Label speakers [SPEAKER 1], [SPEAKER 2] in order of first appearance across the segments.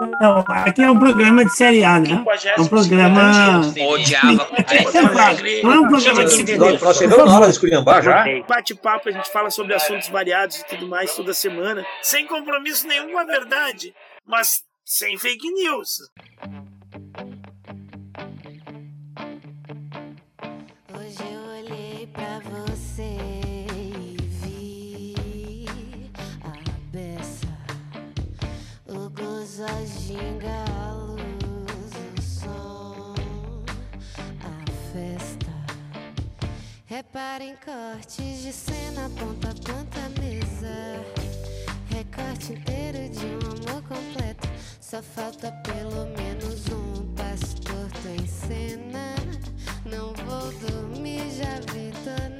[SPEAKER 1] Não, aqui é um programa de série A, né? É um programa.
[SPEAKER 2] Odiava.
[SPEAKER 1] Não é um programa de série
[SPEAKER 3] Nós, nós chegamos na hora de esculhambar já.
[SPEAKER 4] Bate-papo, a gente fala sobre assuntos variados e tudo mais toda semana, sem compromisso nenhum com a verdade, mas sem fake news.
[SPEAKER 5] Hoje eu olhei pra você e vi a luz, o som, a festa. Repara em cortes de cena, ponta a ponta, mesa. Recorte inteiro de um amor completo. Só falta pelo menos um pastor, em cena. Não vou dormir, já vi, tô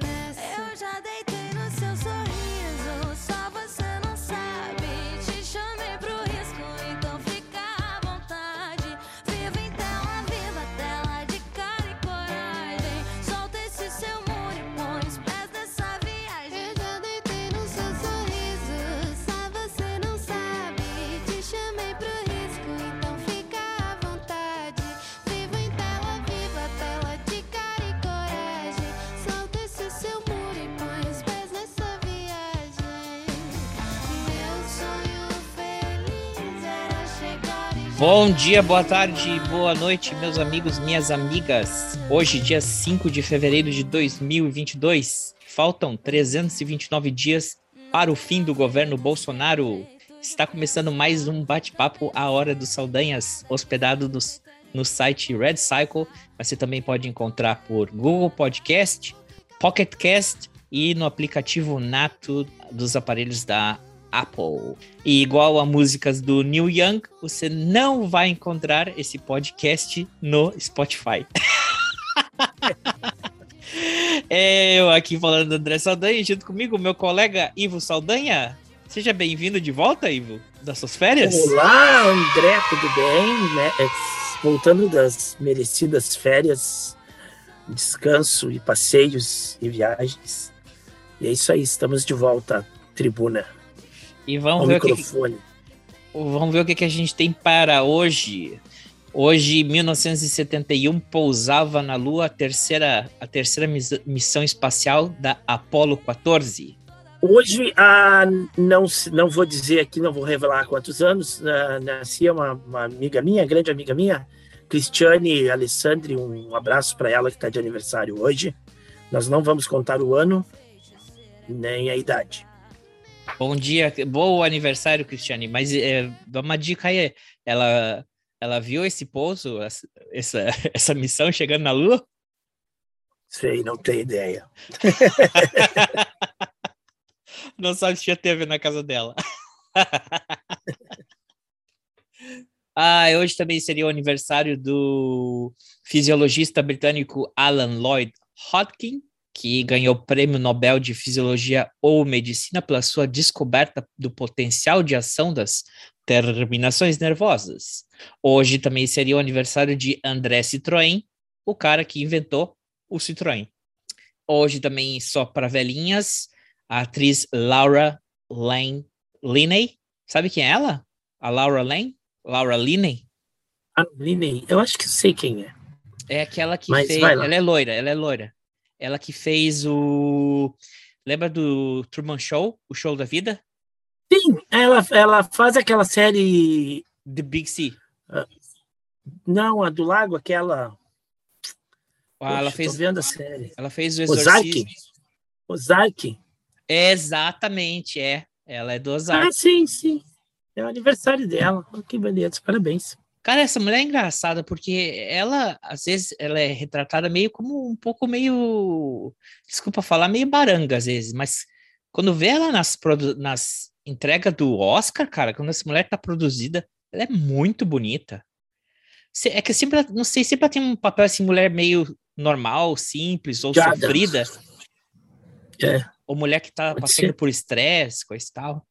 [SPEAKER 2] Bom dia, boa tarde, boa noite, meus amigos, minhas amigas. Hoje, dia 5 de fevereiro de 2022, faltam 329 dias para o fim do governo Bolsonaro. Está começando mais um bate-papo à hora dos Saldanhas, hospedado nos- no site Red Cycle. Você também pode encontrar por Google Podcast, Pocket Cast e no aplicativo nato dos aparelhos da Apple. E igual a músicas do Neil Young, você não vai encontrar esse podcast no Spotify. É, eu aqui falando André Saldanha, junto comigo, meu colega Ivo Saldanha. Seja bem-vindo de volta, Ivo, das suas férias.
[SPEAKER 4] Olá, André, tudo bem? Né? É, Voltando das merecidas férias, descanso e passeios e viagens. E é isso aí, estamos de volta tribuna,
[SPEAKER 2] E
[SPEAKER 4] ao
[SPEAKER 2] vamos ver, o que,
[SPEAKER 4] microfone.
[SPEAKER 2] vamos ver o que, que a gente tem para hoje. Hoje, em 1971, pousava na Lua a terceira, a terceira mis- missão espacial da Apollo 14.
[SPEAKER 4] Hoje, ah, não, não vou dizer aqui, não vou revelar quantos anos, ah, nascia uma, uma amiga minha, grande amiga minha, Cristiane Alessandri, um abraço para ela que está de aniversário hoje. Nós não vamos contar o ano nem a idade.
[SPEAKER 2] Bom dia, bom aniversário, Cristiane. Mas é, dá uma dica aí. Ela, ela viu esse pouso, essa, essa, missão chegando na Lua?
[SPEAKER 4] Sei, não tenho ideia.
[SPEAKER 2] Não sabe se tinha TV na casa dela. ah, hoje também seria o aniversário do fisiologista britânico Alan Lloyd Hodgkin, que ganhou o Prêmio Nobel de Fisiologia ou Medicina pela sua descoberta do potencial de ação das terminações nervosas. Hoje também seria o aniversário de André Citroën, o cara que inventou o Citroën. Hoje também, só para velhinhas, a atriz Laura Lane, Linney. Sabe quem é ela? A Laura Lane? Laura Linney?
[SPEAKER 4] A Linney, eu acho que sei quem é.
[SPEAKER 2] É aquela que
[SPEAKER 4] Mas
[SPEAKER 2] fez. Ela é loira, ela é loira. Ela que fez o. Lembra do Truman Show? O show da vida?
[SPEAKER 4] Sim, ela, ela faz aquela série.
[SPEAKER 2] The Big C.
[SPEAKER 4] Não, a do lago, aquela.
[SPEAKER 2] Ah, ela
[SPEAKER 4] Poxa,
[SPEAKER 2] fez.
[SPEAKER 4] Vendo a série.
[SPEAKER 2] Ela fez o
[SPEAKER 4] Ozark?
[SPEAKER 2] Exorcista.
[SPEAKER 4] Ozark?
[SPEAKER 2] Exatamente, é. Ela é do Ozark.
[SPEAKER 4] Ah, sim, sim. É o aniversário dela. Que beleza, parabéns.
[SPEAKER 2] Cara, essa mulher é engraçada porque ela, às vezes, ela é retratada meio como um pouco meio, desculpa falar, meio baranga às vezes, mas quando vê ela nas, nas entregas do Oscar, cara, quando essa mulher tá produzida, ela é muito bonita. É que sempre, não sei, sempre ela tem um papel assim, mulher meio normal, simples ou
[SPEAKER 4] Jada.
[SPEAKER 2] sofrida,
[SPEAKER 4] É.
[SPEAKER 2] ou mulher que tá
[SPEAKER 4] Pode
[SPEAKER 2] passando
[SPEAKER 4] ser.
[SPEAKER 2] por estresse, coisa e tal.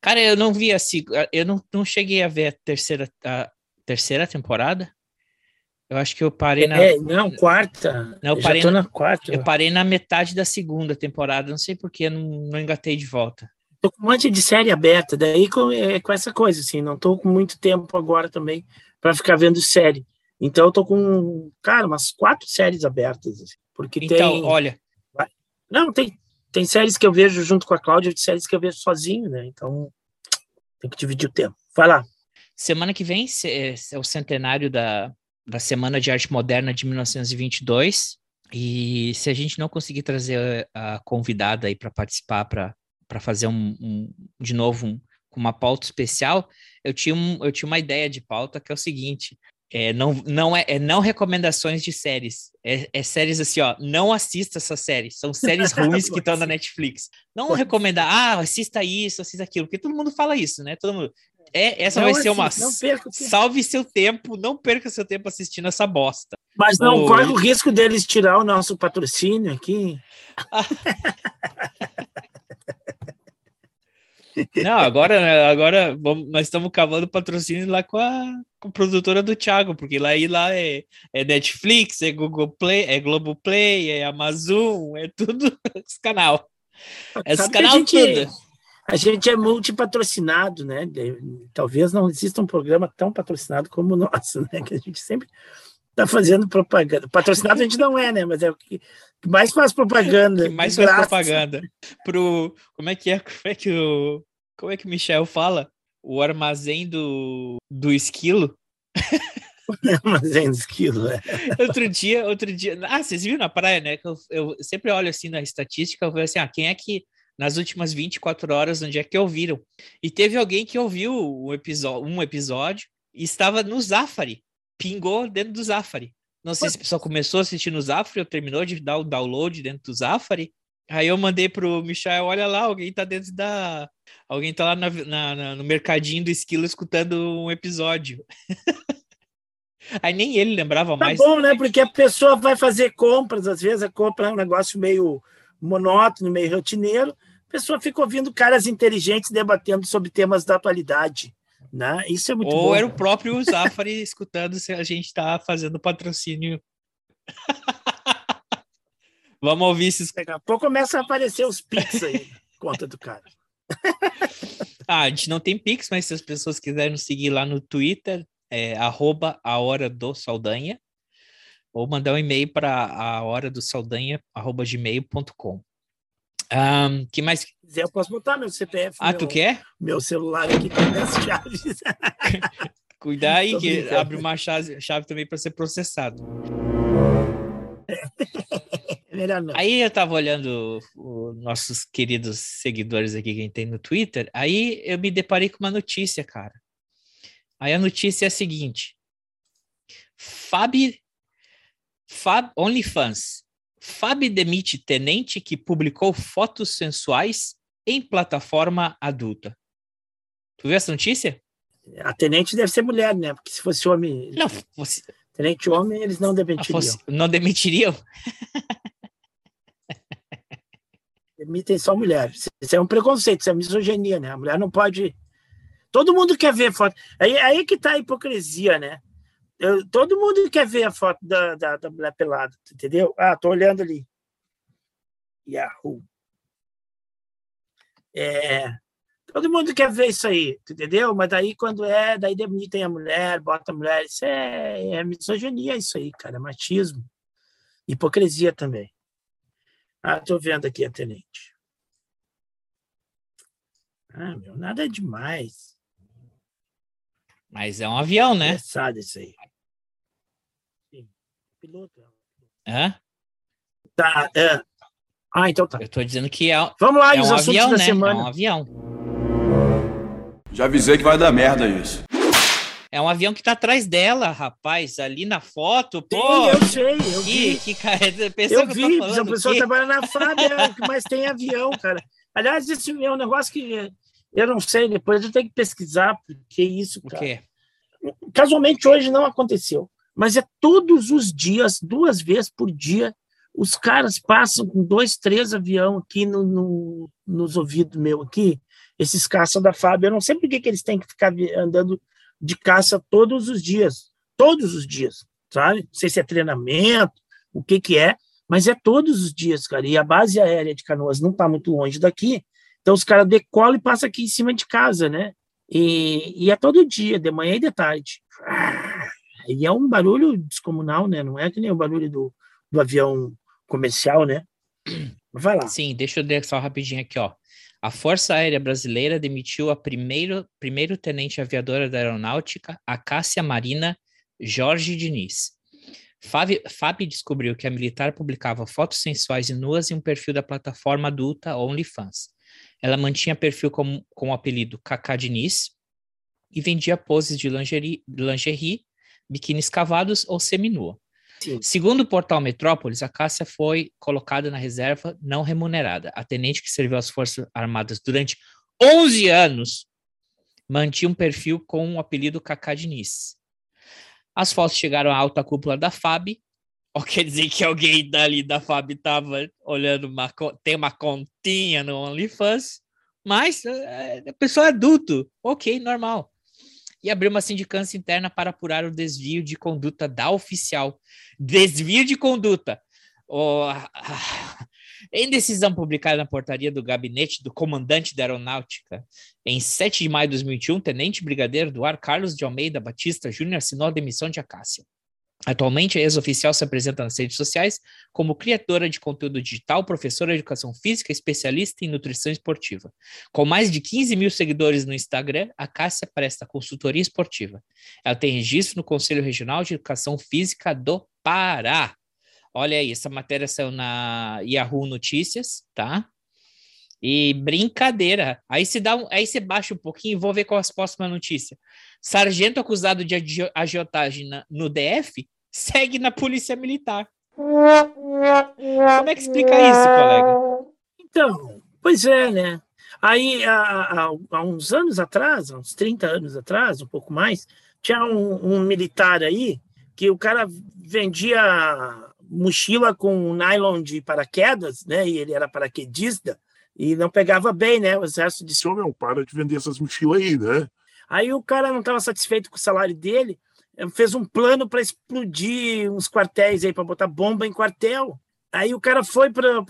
[SPEAKER 2] Cara, eu não vi assim, eu não, não cheguei a ver a terceira, a terceira temporada. Eu acho que eu parei na,
[SPEAKER 4] É, não, quarta.
[SPEAKER 2] Não, eu
[SPEAKER 4] eu
[SPEAKER 2] parei
[SPEAKER 4] já tô na quarta.
[SPEAKER 2] eu parei na metade da segunda temporada, não sei porque não, não engatei de volta.
[SPEAKER 4] Tô com um monte de série aberta, daí com, é, com essa coisa, assim, não tô com muito tempo agora também para ficar vendo série. Então eu tô com, cara, umas quatro séries abertas, assim, porque
[SPEAKER 2] então,
[SPEAKER 4] tem...
[SPEAKER 2] olha...
[SPEAKER 4] Não, tem, tem séries que eu vejo junto com a Cláudia e séries que eu vejo sozinho, né? Então tem que dividir o tempo. Vai lá.
[SPEAKER 2] Semana que vem é, é o centenário da, da Semana de Arte Moderna de 1922. E se a gente não conseguir trazer a convidada aí para participar, para fazer um, um, de novo um, uma pauta especial, eu tinha, um, eu tinha uma ideia de pauta que é o seguinte: é, não, não é, é não recomendações de séries. É, é, séries assim, ó. Não assista essa série. São séries ruins que estão na Netflix. Não recomendar, ah, assista isso, assista aquilo, porque todo mundo fala isso, né? Todo mundo. É, essa não vai ser uma. Salve seu tempo, não perca seu tempo assistindo essa bosta.
[SPEAKER 4] Mas não oh, corre o risco deles tirar o nosso patrocínio aqui.
[SPEAKER 2] Não, agora, agora vamos, nós estamos cavando patrocínio lá com a, com a produtora do Thiago, porque lá, aí, lá é, é Netflix, é Google Play, é Globoplay, é Amazon, é tudo esse canal.
[SPEAKER 4] É esse canal gente, tudo. A gente é multipatrocinado, né? Talvez não exista um programa tão patrocinado como o nosso, né? Que a gente sempre está fazendo propaganda. Patrocinado a gente não é, né? Mas é o que mais faz propaganda.
[SPEAKER 2] que mais faz graça. propaganda. Pro. Como é que é? Como é que o. Como é que o Michel fala? O armazém do, do esquilo.
[SPEAKER 4] armazém do esquilo, é.
[SPEAKER 2] Outro dia, outro dia. Ah, vocês viram na praia, né? Que eu, eu sempre olho assim na estatística, eu vejo assim, ah, quem é que nas últimas 24 horas, onde é que ouviram? E teve alguém que ouviu um episódio, um episódio e estava no Zafari pingou dentro do Zafari. Não sei se a pessoa começou a assistir no Zafari ou terminou de dar o download dentro do Zafari. Aí eu mandei pro Michel, olha lá, alguém tá dentro da. Alguém tá lá na, na, na, no mercadinho do esquilo escutando um episódio. Aí nem ele lembrava
[SPEAKER 4] tá
[SPEAKER 2] mais.
[SPEAKER 4] Tá bom, né? Porque a pessoa vai fazer compras, às vezes a compra é um negócio meio monótono, meio rotineiro. A pessoa fica ouvindo caras inteligentes debatendo sobre temas da atualidade. Né? Isso é muito
[SPEAKER 2] Ou
[SPEAKER 4] bom,
[SPEAKER 2] era o próprio Zafari escutando se a gente está fazendo patrocínio. Vamos ouvir esses.
[SPEAKER 4] Daqui a pouco começa a aparecer os Pix aí, conta do cara.
[SPEAKER 2] ah, a gente não tem Pix, mas se as pessoas quiserem nos seguir lá no Twitter, é arroba a hora do Saldanha, ou mandar um e-mail para a hora do Saldanha, arroba gmail.com. Um, que mais?
[SPEAKER 4] Quiser, eu posso botar meu CPF.
[SPEAKER 2] Ah, meu, tu quer?
[SPEAKER 4] Meu celular aqui tem as chaves.
[SPEAKER 2] Cuidar aí que brincando. abre uma chave, chave também para ser processado.
[SPEAKER 4] É melhor não.
[SPEAKER 2] Aí eu tava olhando os nossos queridos seguidores aqui que a gente tem no Twitter, aí eu me deparei com uma notícia, cara. Aí a notícia é a seguinte: Fab, Fab OnlyFans Fábio demite tenente que publicou fotos sensuais em plataforma adulta. Tu viu essa notícia?
[SPEAKER 4] A tenente deve ser mulher, né? Porque se fosse homem.
[SPEAKER 2] Não, fosse...
[SPEAKER 4] Tenente homem, eles não demitiriam. Fosse...
[SPEAKER 2] Não demitiriam?
[SPEAKER 4] Demitem só mulheres. Isso é um preconceito, isso é misoginia, né? A mulher não pode. Todo mundo quer ver foto. Aí, aí que tá a hipocrisia, né? Eu, todo mundo quer ver a foto da, da, da mulher pelada, entendeu? Ah, tô olhando ali. Yahoo. É, todo mundo quer ver isso aí, entendeu? Mas daí quando é, daí demitem a mulher, bota a mulher, isso é, é misoginia isso aí, cara, é machismo. Hipocrisia também. Ah, tô vendo aqui a tenente. Ah, meu, nada demais.
[SPEAKER 2] Mas é um avião, né?
[SPEAKER 4] Engraçado isso aí. Sim. Piloto.
[SPEAKER 2] É?
[SPEAKER 4] Tá, é. Ah, então tá.
[SPEAKER 2] Eu tô dizendo que é,
[SPEAKER 4] Vamos lá,
[SPEAKER 2] é
[SPEAKER 4] os
[SPEAKER 2] um
[SPEAKER 4] assuntos
[SPEAKER 2] avião,
[SPEAKER 4] da
[SPEAKER 2] né?
[SPEAKER 4] semana.
[SPEAKER 2] É um avião.
[SPEAKER 3] Já avisei que vai dar merda isso.
[SPEAKER 2] É um avião que tá atrás dela, rapaz, ali na foto. Pô,
[SPEAKER 4] Sim, eu sei, eu vi.
[SPEAKER 2] Que, cara, pensa
[SPEAKER 4] eu
[SPEAKER 2] que
[SPEAKER 4] vi,
[SPEAKER 2] eu tô falando,
[SPEAKER 4] a pessoa
[SPEAKER 2] que...
[SPEAKER 4] trabalha na FAB, é que mais tem avião, cara. Aliás, esse é um negócio que eu não sei, depois eu tenho que pesquisar, porque isso,
[SPEAKER 2] O
[SPEAKER 4] cara.
[SPEAKER 2] quê?
[SPEAKER 4] Casualmente hoje não aconteceu, mas é todos os dias, duas vezes por dia, os caras passam com dois, três avião aqui no, no- nos ouvidos meu aqui, esses caça da FAB. Eu não sei por que, que eles têm que ficar andando de caça todos os dias, todos os dias, sabe? Não sei se é treinamento, o que que é, mas é todos os dias, cara. E a base aérea de Canoas não está muito longe daqui, Então os caras decolam e passam aqui em cima de casa, né? E, e é todo dia, de manhã e de tarde. E é um barulho descomunal, né? Não é que nem o barulho do, do avião comercial, né? Vai lá.
[SPEAKER 2] Sim, deixa eu ler só rapidinho aqui, ó. A Força Aérea Brasileira demitiu a primeiro, primeiro tenente aviadora da Aeronáutica, a Cássia Marina Jorge Diniz. Fábio descobriu que a militar publicava fotos sensuais e nuas em um perfil da plataforma adulta OnlyFans. Ela mantinha perfil com, com o apelido Cacá Diniz e vendia poses de lingerie, lingerie biquínis cavados ou seminua. Sim. Segundo o portal Metrópolis, a Cássia foi colocada na reserva não remunerada. A tenente que serviu às Forças Armadas durante 11 anos mantinha um perfil com o apelido Cacá Diniz. As fotos chegaram à alta cúpula da FAB, ou quer dizer que alguém dali da FAB estava olhando, uma, tem uma continha no OnlyFans, mas é, a pessoa é adulto, ok, normal e abriu uma sindicância interna para apurar o desvio de conduta da oficial. Desvio de conduta. Oh, em decisão publicada na portaria do gabinete do comandante da aeronáutica, em 7 de maio de 2021, tenente brigadeiro do ar Carlos de Almeida Batista Júnior assinou a demissão de Acácia. Atualmente, a ex-oficial se apresenta nas redes sociais como criadora de conteúdo digital, professora de educação física, especialista em nutrição esportiva. Com mais de 15 mil seguidores no Instagram, a Cássia presta consultoria esportiva. Ela tem registro no Conselho Regional de Educação Física do Pará. Olha aí, essa matéria saiu na Yahoo Notícias, tá? E brincadeira. Aí você dá um, aí você baixa um pouquinho e vou ver qual é a próxima notícia. Sargento acusado de agiotagem na, no DF segue na polícia militar. Como é que explica isso, colega?
[SPEAKER 4] Então, pois é, né? Aí, há, há, há, uns anos atrás, uns 30 anos atrás, um pouco mais, tinha um, um militar aí que o cara vendia mochila com nylon de paraquedas, né? E ele era paraquedista e não pegava bem, né? O exército disse:
[SPEAKER 6] Ô meu, para de vender essas mochilas aí, né?
[SPEAKER 4] Aí o cara não estava satisfeito com o salário dele, fez um plano para explodir uns quartéis aí, para botar bomba em quartel. Aí o cara foi para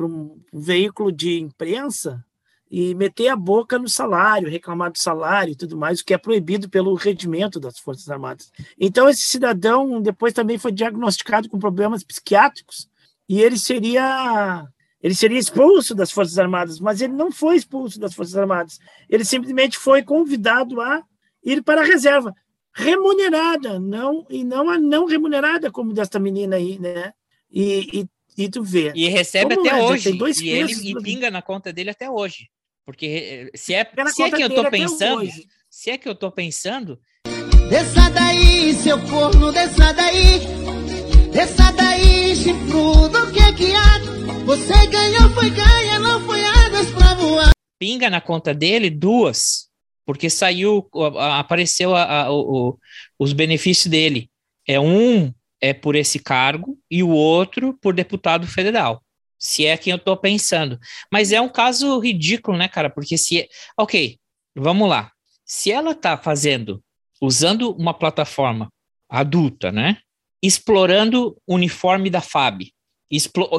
[SPEAKER 4] um veículo de imprensa e meter a boca no salário, reclamar do salário e tudo mais, o que é proibido pelo regimento das Forças Armadas. Então, esse cidadão depois também foi diagnosticado com problemas psiquiátricos e ele seria ele seria expulso das Forças Armadas, mas ele não foi expulso das Forças Armadas. Ele simplesmente foi convidado a ir para a reserva, remunerada, não e não a não remunerada como desta menina aí, né? E, e, e tu vê.
[SPEAKER 2] E recebe até é? hoje. e ele e pinga na conta dele até hoje. Porque se é, se é que eu estou pensando, se é que eu estou pensando,
[SPEAKER 7] desça daí, seu corno, desça daí. Desça daí, chifrudo, que que há? Você ganhou, foi ganha, não foi águas pra voar.
[SPEAKER 2] Pinga na conta dele duas, porque saiu, apareceu a, a, o, os benefícios dele. É um é por esse cargo e o outro por deputado federal. Se é quem eu tô pensando. Mas é um caso ridículo, né, cara? Porque se. Ok, vamos lá. Se ela tá fazendo, usando uma plataforma adulta, né? Explorando o uniforme da FAB,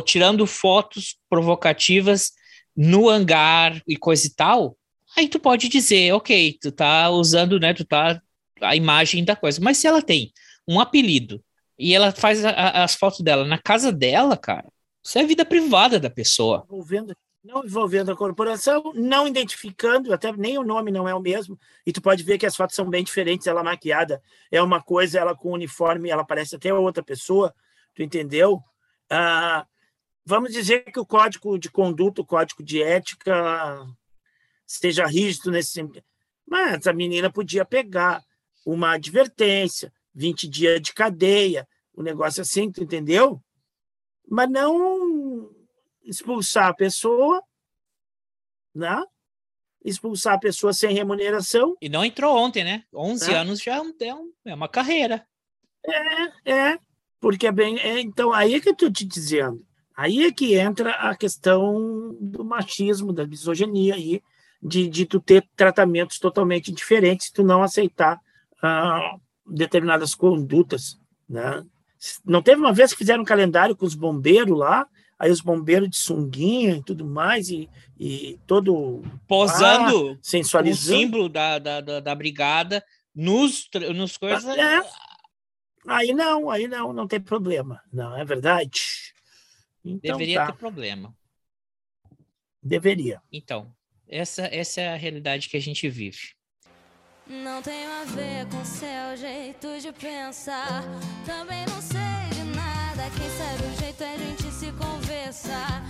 [SPEAKER 2] tirando fotos provocativas no hangar e coisa e tal, aí tu pode dizer, ok, tu tá usando, né, tu tá a imagem da coisa. Mas se ela tem um apelido e ela faz a, a, as fotos dela na casa dela, cara, isso é vida privada da pessoa.
[SPEAKER 4] Envolvendo, não envolvendo a corporação, não identificando, até nem o nome não é o mesmo, e tu pode ver que as fotos são bem diferentes, ela maquiada é uma coisa, ela com uniforme, ela parece até outra pessoa, tu entendeu? Ah, vamos dizer que o código de conduta, o código de ética seja rígido nesse. Mas a menina podia pegar uma advertência, 20 dias de cadeia, um negócio assim, tu entendeu? Mas não expulsar a pessoa, né? Expulsar a pessoa sem remuneração.
[SPEAKER 2] E não entrou ontem, né? 11 né? anos já é, um, é uma carreira.
[SPEAKER 4] É, é. Porque é bem. É, então, aí é que eu estou te dizendo. Aí é que entra a questão do machismo, da misoginia aí, de, de tu ter tratamentos totalmente diferentes se tu não aceitar ah, determinadas condutas, né? Não teve uma vez que fizeram um calendário com os bombeiros lá, aí os bombeiros de sunguinha e tudo mais, e, e todo
[SPEAKER 2] Posando
[SPEAKER 4] ah,
[SPEAKER 2] o
[SPEAKER 4] sensualizando.
[SPEAKER 2] símbolo da, da, da, da brigada nos, nos coisas.
[SPEAKER 4] É. Aí não, aí não, não tem problema. Não, é verdade. Então,
[SPEAKER 2] Deveria
[SPEAKER 4] tá,
[SPEAKER 2] ter problema.
[SPEAKER 4] deveria.
[SPEAKER 2] Então, essa, essa é a realidade que a gente vive.
[SPEAKER 5] Não tem a ver com seu jeito de pensar. Também não sei de nada. Quem sabe o jeito é a gente se conversar.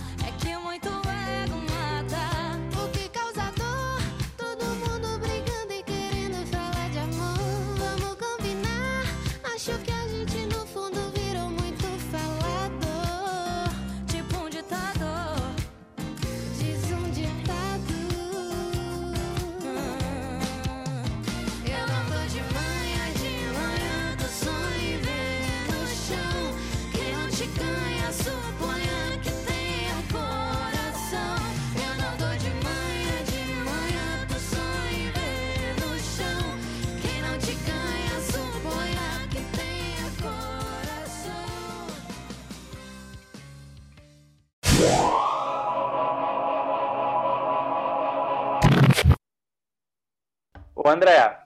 [SPEAKER 8] Ô André.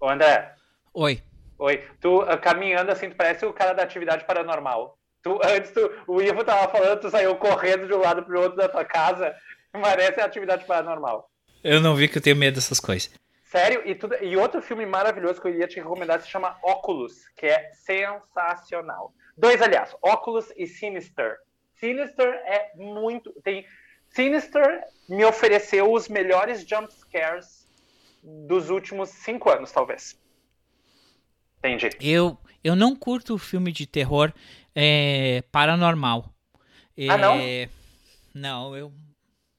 [SPEAKER 8] Ô André.
[SPEAKER 2] Oi.
[SPEAKER 8] Oi. Tu ah, caminhando assim, tu parece o cara da atividade paranormal. Tu, antes, tu, o Ivo tava falando, tu saiu correndo de um lado pro outro da tua casa. Parece a atividade paranormal.
[SPEAKER 2] Eu não vi que eu tenho medo dessas coisas.
[SPEAKER 8] Sério, e, tudo, e outro filme maravilhoso que eu ia te recomendar se chama Oculus, que é sensacional. Dois, aliás, Oculus e Sinister. Sinister é muito. Tem, Sinister me ofereceu os melhores jump scares dos últimos cinco anos, talvez. Entendi.
[SPEAKER 2] Eu, eu não curto filme de terror é, paranormal.
[SPEAKER 8] Ah, não?
[SPEAKER 2] É, Não, eu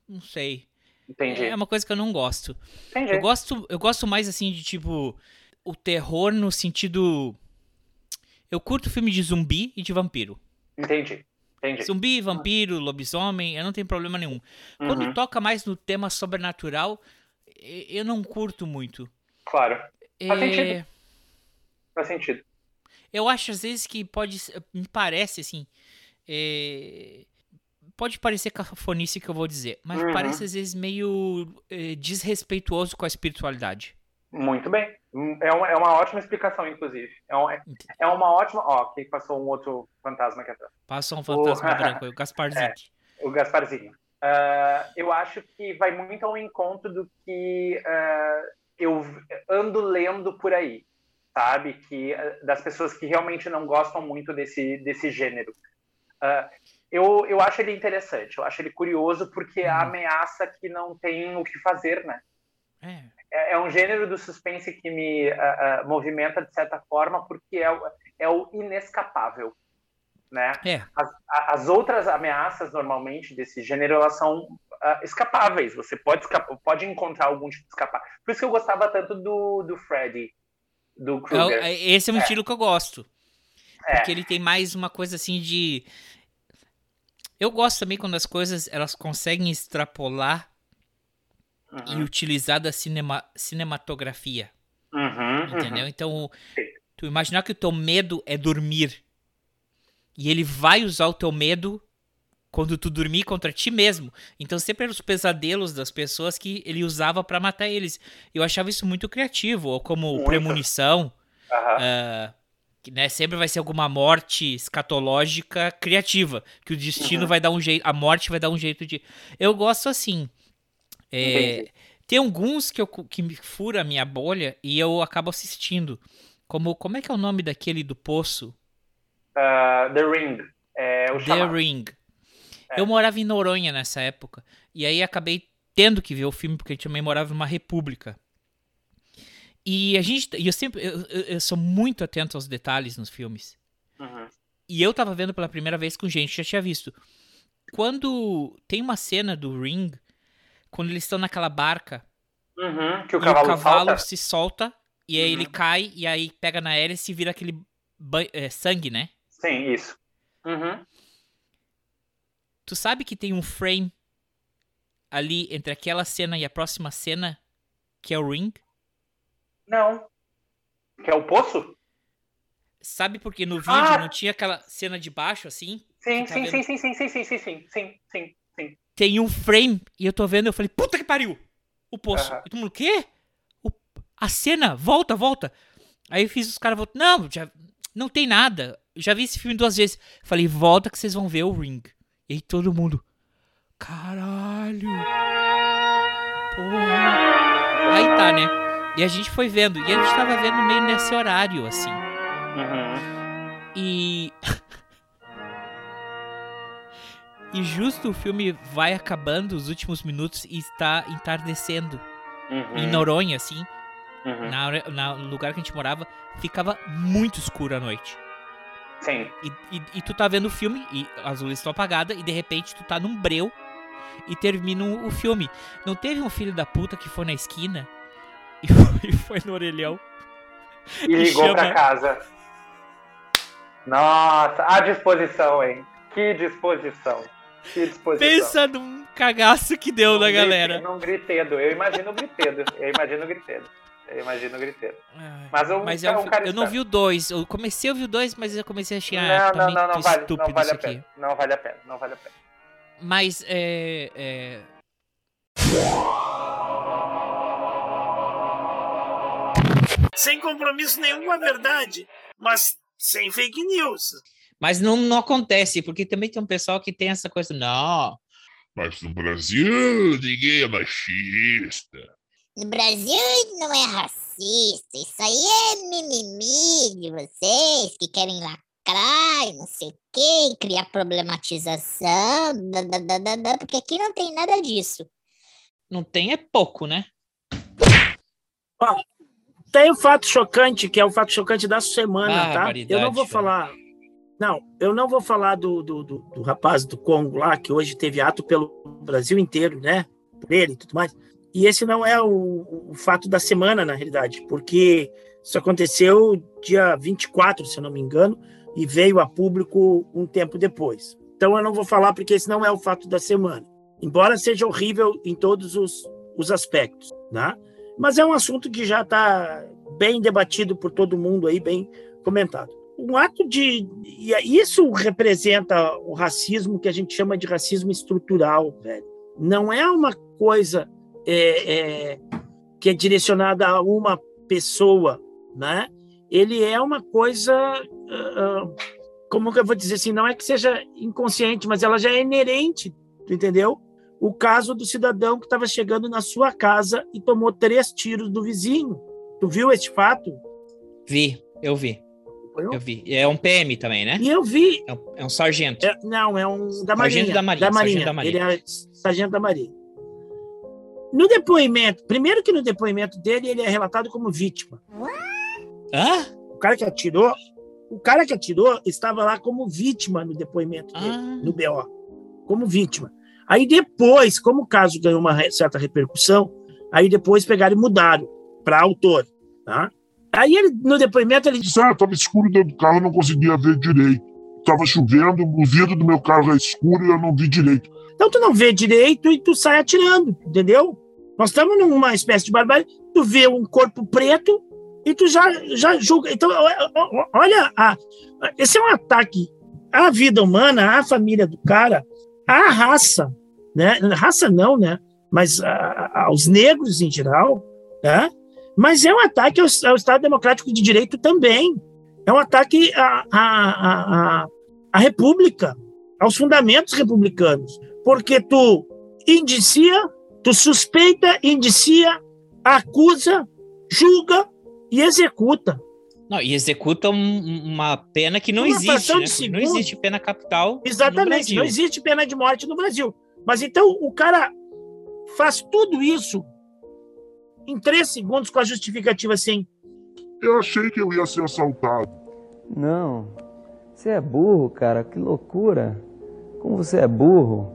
[SPEAKER 2] não sei.
[SPEAKER 8] Entendi.
[SPEAKER 2] É uma coisa que eu não gosto.
[SPEAKER 8] Entendi.
[SPEAKER 2] Eu gosto, eu gosto mais assim de tipo o terror no sentido eu curto filme de zumbi e de vampiro.
[SPEAKER 8] Entendi. Entendi.
[SPEAKER 2] Zumbi, vampiro, lobisomem, eu não tenho problema nenhum. Quando
[SPEAKER 8] Uhum.
[SPEAKER 2] toca mais no tema sobrenatural, eu não curto muito.
[SPEAKER 8] Claro. Faz
[SPEAKER 2] É,
[SPEAKER 8] sentido. Faz sentido.
[SPEAKER 2] Eu acho às vezes que pode, me parece assim, é, pode parecer cafonice que eu vou dizer, mas
[SPEAKER 8] Uhum.
[SPEAKER 2] parece às vezes meio é, desrespeituoso com a espiritualidade.
[SPEAKER 8] Muito bem. É uma, é uma ótima explicação, inclusive. É, um- é uma ótima. Ó, que passou um outro fantasma aqui atrás.
[SPEAKER 2] Passa um fantasma
[SPEAKER 8] Oh.
[SPEAKER 2] branco o Gasparzinho.
[SPEAKER 8] É. O Gasparzinho. Ah, eu acho que vai muito ao encontro do que ah, eu ando lendo por aí, sabe? Que, ah, das pessoas que realmente não gostam muito desse, desse gênero. Eu, eu acho ele interessante, eu acho ele curioso porque é a ameaça que não tem o que fazer, né?
[SPEAKER 2] É.
[SPEAKER 8] é, é um gênero do suspense que me ah, ah, movimenta de certa forma porque é, o- é o inescapável, né?
[SPEAKER 2] É.
[SPEAKER 8] As, as outras ameaças normalmente desse gênero elas são ah, escapáveis. Você pode escapar, pode encontrar algum tipo de escapar. Por isso que eu gostava tanto do do Freddy, do Krueger.
[SPEAKER 2] esse é um
[SPEAKER 8] É.
[SPEAKER 2] estilo que eu gosto.
[SPEAKER 8] É.
[SPEAKER 2] Porque ele tem mais uma coisa assim de. Eu gosto também quando as coisas elas conseguem extrapolar e
[SPEAKER 8] Uhum,
[SPEAKER 2] utilizar da cinema, cinematografia.
[SPEAKER 8] uhum,
[SPEAKER 2] Entendeu?
[SPEAKER 8] uhum.
[SPEAKER 2] Então, tu imaginar que o teu medo é dormir. E ele vai usar o teu medo quando tu dormir contra ti mesmo. Então, sempre eram os pesadelos das pessoas que ele usava pra matar eles. Eu achava isso muito criativo, ou como
[SPEAKER 8] Muito.
[SPEAKER 2] premonição.
[SPEAKER 8] Aham.
[SPEAKER 2] ah, que, né, sempre vai ser alguma morte escatológica criativa, que o destino
[SPEAKER 8] Uhum.
[SPEAKER 2] vai dar um jeito, a morte vai dar um jeito de. Eu gosto assim. É, tem alguns que, eu, que me fura a minha bolha e eu acabo assistindo. Como, como é que é o nome daquele do poço?
[SPEAKER 8] Ah, The Ring. É o
[SPEAKER 2] The
[SPEAKER 8] chamado.
[SPEAKER 2] Ring.
[SPEAKER 8] É.
[SPEAKER 2] Eu morava em Noronha nessa época. E aí acabei tendo que ver o filme, porque a gente também morava numa república. E a gente. E eu sempre. Eu, eu- eu sou muito atento aos detalhes nos filmes.
[SPEAKER 8] Uhum.
[SPEAKER 2] E eu tava vendo pela primeira vez com gente que já tinha visto. Quando tem uma cena do Ring, quando eles estão naquela barca
[SPEAKER 8] Uhum, Que o cavalo,
[SPEAKER 2] o cavalo se solta e aí
[SPEAKER 8] Uhum.
[SPEAKER 2] ele cai e aí pega na hélice e vira aquele é, sangue, né?
[SPEAKER 8] Sim, isso. Uhum.
[SPEAKER 2] Tu sabe que tem um frame ali entre aquela cena e a próxima cena que é o Ring?
[SPEAKER 8] Não. Que é o poço?
[SPEAKER 2] Sabe porque no vídeo
[SPEAKER 8] Ah!
[SPEAKER 2] não tinha aquela cena de baixo assim?
[SPEAKER 8] Sim,
[SPEAKER 2] Tá
[SPEAKER 8] sim, sim, sim, sim, sim, sim, sim, sim, sim, sim.
[SPEAKER 2] Tem um frame e eu tô vendo, eu falei, puta que pariu! O poço. E todo mundo, o quê? O- a cena, volta, volta. Aí eu fiz os caras voltar. Não, já, não tem nada. Já vi esse filme duas vezes. Falei, volta que vocês vão ver o Ring. E aí todo mundo. Caralho! Porra! Aí tá, né? E a gente foi vendo. E a gente tava vendo meio nesse horário, assim.
[SPEAKER 8] Uhum.
[SPEAKER 2] E. e justo o filme vai acabando os últimos minutos e está entardecendo.
[SPEAKER 8] Uhum.
[SPEAKER 2] Em Noronha, assim,
[SPEAKER 8] Uhum.
[SPEAKER 2] na, na- no lugar que a gente morava, ficava muito escuro à noite.
[SPEAKER 8] Sim.
[SPEAKER 2] E, e- e tu tá vendo o filme e as luzes estão apagadas e de repente tu tá num breu e termina o, o filme. Não teve um filho da puta que foi na esquina e foi, e foi no orelhão.
[SPEAKER 8] E ligou
[SPEAKER 2] chama-
[SPEAKER 8] pra casa. Nossa, a disposição, hein? Que disposição. Que disposição.
[SPEAKER 2] Pensa num cagaço que deu na
[SPEAKER 8] Num
[SPEAKER 2] galera.
[SPEAKER 8] Num gritedo. Eu imagino o gritedo. Eu imagino o gritedo. Eu imagino o gritedo.
[SPEAKER 2] Ai,
[SPEAKER 8] Mas
[SPEAKER 2] Mas
[SPEAKER 8] é
[SPEAKER 2] é um
[SPEAKER 8] um
[SPEAKER 2] eu não vi o 2. Eu comecei a ouvir o 2, mas eu comecei a achar ah,
[SPEAKER 8] Não,
[SPEAKER 2] tá
[SPEAKER 8] não, não, não vale,
[SPEAKER 2] estúpido
[SPEAKER 8] não vale
[SPEAKER 2] isso
[SPEAKER 8] a
[SPEAKER 2] aqui.
[SPEAKER 8] pena. Não vale a pena, não vale a pena.
[SPEAKER 2] Mas é, é,
[SPEAKER 4] Sem compromisso nenhum com a verdade, mas sem fake news.
[SPEAKER 2] Mas não, não acontece, porque também tem um pessoal que tem essa coisa, não.
[SPEAKER 6] Mas no Brasil, ninguém é machista.
[SPEAKER 5] No Brasil não é racista, isso aí é mimimi de vocês que querem lacrar e não sei o quê, criar problematização, porque aqui não tem nada disso.
[SPEAKER 2] Não tem é pouco, né?
[SPEAKER 4] Tem o fato chocante, que é o fato chocante da semana, tá?
[SPEAKER 2] Barbaridade,
[SPEAKER 4] Eu não vou falar. Não, eu não vou falar do, do, do, do rapaz do Congo lá, que hoje teve ato pelo Brasil inteiro, né? Por ele e tudo mais. E esse não é o, o fato da semana, na realidade, porque isso aconteceu dia 24, se eu não me engano, e veio a público um tempo depois. Então eu não vou falar porque esse não é o fato da semana. Embora seja horrível em todos os, os aspectos, né? Mas é um assunto que já está bem debatido por todo mundo aí, bem comentado. Um ato de. E isso representa o racismo que a gente chama de racismo estrutural, velho. Não é uma coisa é, é, que é direcionada a uma pessoa, né? Ele é uma coisa. ah, como que eu vou dizer assim? Não é que seja inconsciente, mas ela já é inerente, tu entendeu? o caso do cidadão que estava chegando na sua casa e tomou três tiros do vizinho. Tu viu este fato?
[SPEAKER 2] Vi, eu vi.
[SPEAKER 4] Eu,
[SPEAKER 2] vi. É um PM também, né?
[SPEAKER 4] E eu vi.
[SPEAKER 2] É um, é um sargento.
[SPEAKER 4] É, não, é um da
[SPEAKER 2] Sargento
[SPEAKER 4] Marinha.
[SPEAKER 2] da Marinha, sargento da Marinha.
[SPEAKER 4] Ele é sargento da Marinha. No depoimento, primeiro que no depoimento dele, ele é relatado como vítima.
[SPEAKER 2] Hã?
[SPEAKER 4] O cara que atirou, o cara que atirou estava lá como vítima no depoimento dele,
[SPEAKER 2] Ah,
[SPEAKER 4] no BO, como vítima. Aí depois, como o caso ganhou uma certa repercussão, aí depois pegaram e mudaram para autor, tá? Aí ele, no depoimento ele
[SPEAKER 6] Disse, ah, tava escuro dentro do carro, eu não conseguia ver direito. Tava chovendo, o vidro do meu carro é escuro e eu não vi direito.
[SPEAKER 4] Então tu não vê direito e tu sai atirando, entendeu? Nós estamos numa espécie de barbárie, tu vê um corpo preto e tu já, já julga. Então, olha, a- esse é um ataque à vida humana, à família do cara, à raça, né? Raça não, né? Mas a- aos negros em geral, né? Mas é um ataque ao, ao Estado Democrático de Direito também. É um ataque à, à, à, à- República, aos fundamentos republicanos porque tu indicia, tu suspeita, indicia, acusa, julga e executa.
[SPEAKER 2] Não, e executa um- uma pena que não
[SPEAKER 4] Uma
[SPEAKER 2] existe. Né? Não existe pena capital.
[SPEAKER 4] Exatamente, não existe pena de morte no Brasil. Mas então o cara faz tudo isso em três segundos com a justificativa assim.
[SPEAKER 6] Eu achei que eu ia ser assaltado.
[SPEAKER 9] Não. Você é burro, cara. Que loucura. Como você é burro.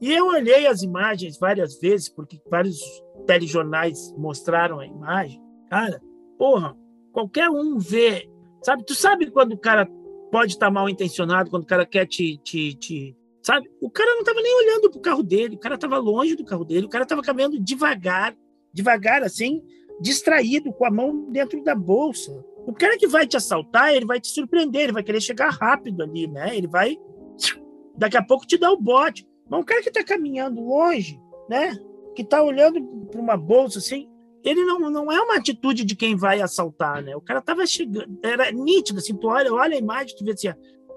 [SPEAKER 4] E eu olhei as imagens várias vezes, porque vários telejornais mostraram a imagem. Cara, porra, qualquer um vê. Sabe, tu sabe quando o cara pode estar mal intencionado, quando o cara quer te. te, te sabe? O cara não estava nem olhando pro carro dele, o cara estava longe do carro dele, o cara estava caminhando devagar, devagar assim, distraído, com a mão dentro da bolsa. O cara que vai te assaltar, ele vai te surpreender, ele vai querer chegar rápido ali, né? Ele vai daqui a pouco te dar o bote. Mas um cara que está caminhando longe, né? Que está olhando para uma bolsa assim, ele não, não é uma atitude de quem vai assaltar, né? O cara estava chegando, era nítido, assim, tu olha, olha a imagem, tu vê assim,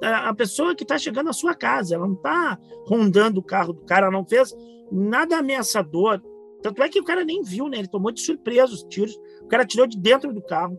[SPEAKER 4] a, a pessoa que está chegando à sua casa, ela não está rondando o carro do cara, ela não fez nada ameaçador. Tanto é que o cara nem viu, né? Ele tomou de surpresa os tiros, o cara tirou de dentro do carro.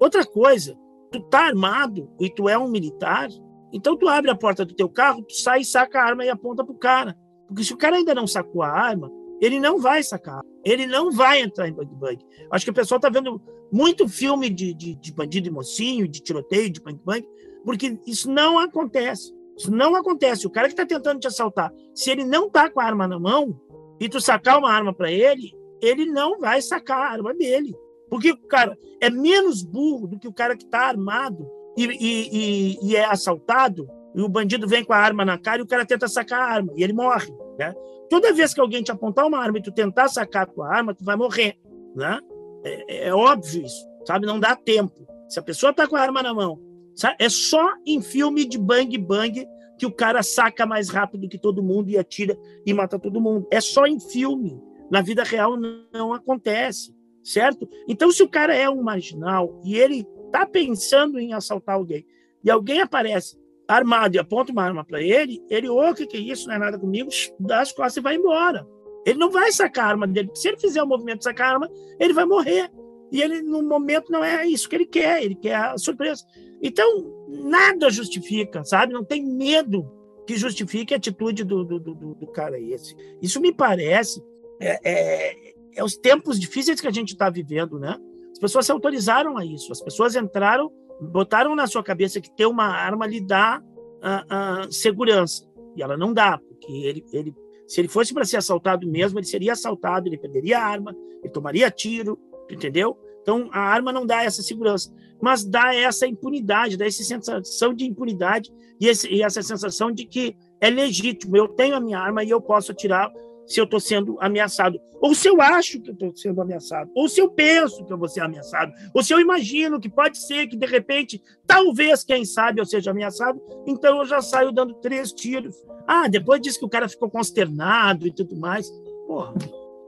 [SPEAKER 4] Outra coisa, tu tá armado e tu é um militar, então tu abre a porta do teu carro, tu sai, saca a arma e aponta pro cara. Porque se o cara ainda não sacou a arma, ele não vai sacar, ele não vai entrar em bang bang. Acho que o pessoal tá vendo muito filme de, de, de bandido e mocinho, de tiroteio, de bang bang, porque isso não acontece. Isso não acontece. O cara que está tentando te assaltar, se ele não tá com a arma na mão e tu sacar uma arma para ele, ele não vai sacar a arma dele. Porque o cara é menos burro do que o cara que está armado e, e, e, e, é assaltado, e o bandido vem com a arma na cara e o cara tenta sacar a arma, e ele morre. Né? Toda vez que alguém te apontar uma arma e tu tentar sacar a tua arma, tu vai morrer. Né? É, é óbvio isso, sabe? Não dá tempo. Se a pessoa está com a arma na mão, sabe? é só em filme de bang bang que o cara saca mais rápido que todo mundo e atira e mata todo mundo. É só em filme. Na vida real não acontece certo? Então, se o cara é um marginal e ele está pensando em assaltar alguém, e alguém aparece armado e aponta uma arma para ele, ele, ô, oh, que que é isso? Não é nada comigo, dá as costas e vai embora. Ele não vai sacar a arma dele. Se ele fizer o movimento de sacar a arma, ele vai morrer. E ele, no momento, não é isso que ele quer, ele quer a surpresa. Então, nada justifica, sabe? Não tem medo que justifique a atitude do, do, do, do cara esse. Isso me parece é, é, é os tempos difíceis que a gente está vivendo, né? As pessoas se autorizaram a isso. As pessoas entraram, botaram na sua cabeça que ter uma arma lhe dá uh, uh, segurança. E ela não dá, porque ele, ele se ele fosse para ser assaltado mesmo, ele seria assaltado, ele perderia a arma, ele tomaria tiro, entendeu? Então a arma não dá essa segurança, mas dá essa impunidade, dá essa sensação de impunidade e, esse, e essa sensação de que é legítimo. Eu tenho a minha arma e eu posso atirar se eu estou sendo ameaçado, ou se eu acho que estou sendo ameaçado, ou se eu penso que eu vou ser ameaçado, ou se eu imagino que pode ser que, de repente, talvez, quem sabe, eu seja ameaçado, então eu já saio dando três tiros. Ah, depois diz que o cara ficou consternado e tudo mais. Porra,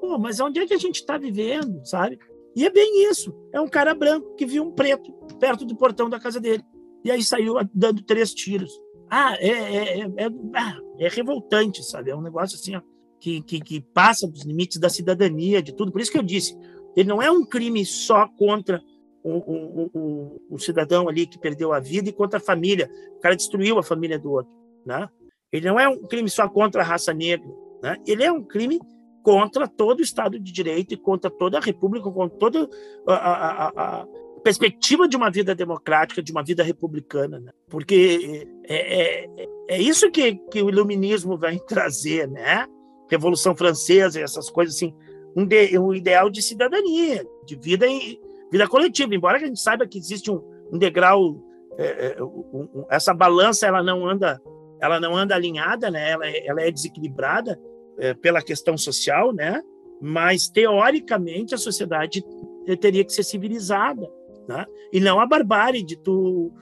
[SPEAKER 4] pô, mas onde é que a gente está vivendo, sabe? E é bem isso. É um cara branco que viu um preto perto do portão da casa dele. E aí saiu dando três tiros. Ah, é, é, é, é, ah, é revoltante, sabe? É um negócio assim, ó que, que, que passa dos limites da cidadania, de tudo. Por isso que eu disse, ele não é um crime só contra o, o, o, o, cidadão ali que perdeu a vida e contra a família. O cara destruiu a família do outro, né? Ele não é um crime só contra a raça negra, né? Ele é um crime contra todo o Estado de Direito e contra toda a República, contra toda a, a, a, a perspectiva de uma vida democrática, de uma vida republicana, né? Porque é, é, é isso que, que o iluminismo vai trazer, né? Revolução Francesa, essas coisas assim, um, de, um ideal de cidadania, de vida em, vida coletiva. Embora a gente saiba que existe um, um degrau, é, é um, um, essa balança ela não anda, ela não anda alinhada, né? Ela, é, ela é desequilibrada é, pela questão social, né? Mas teoricamente a sociedade teria que ser civilizada, né? E não a barbárie de tu,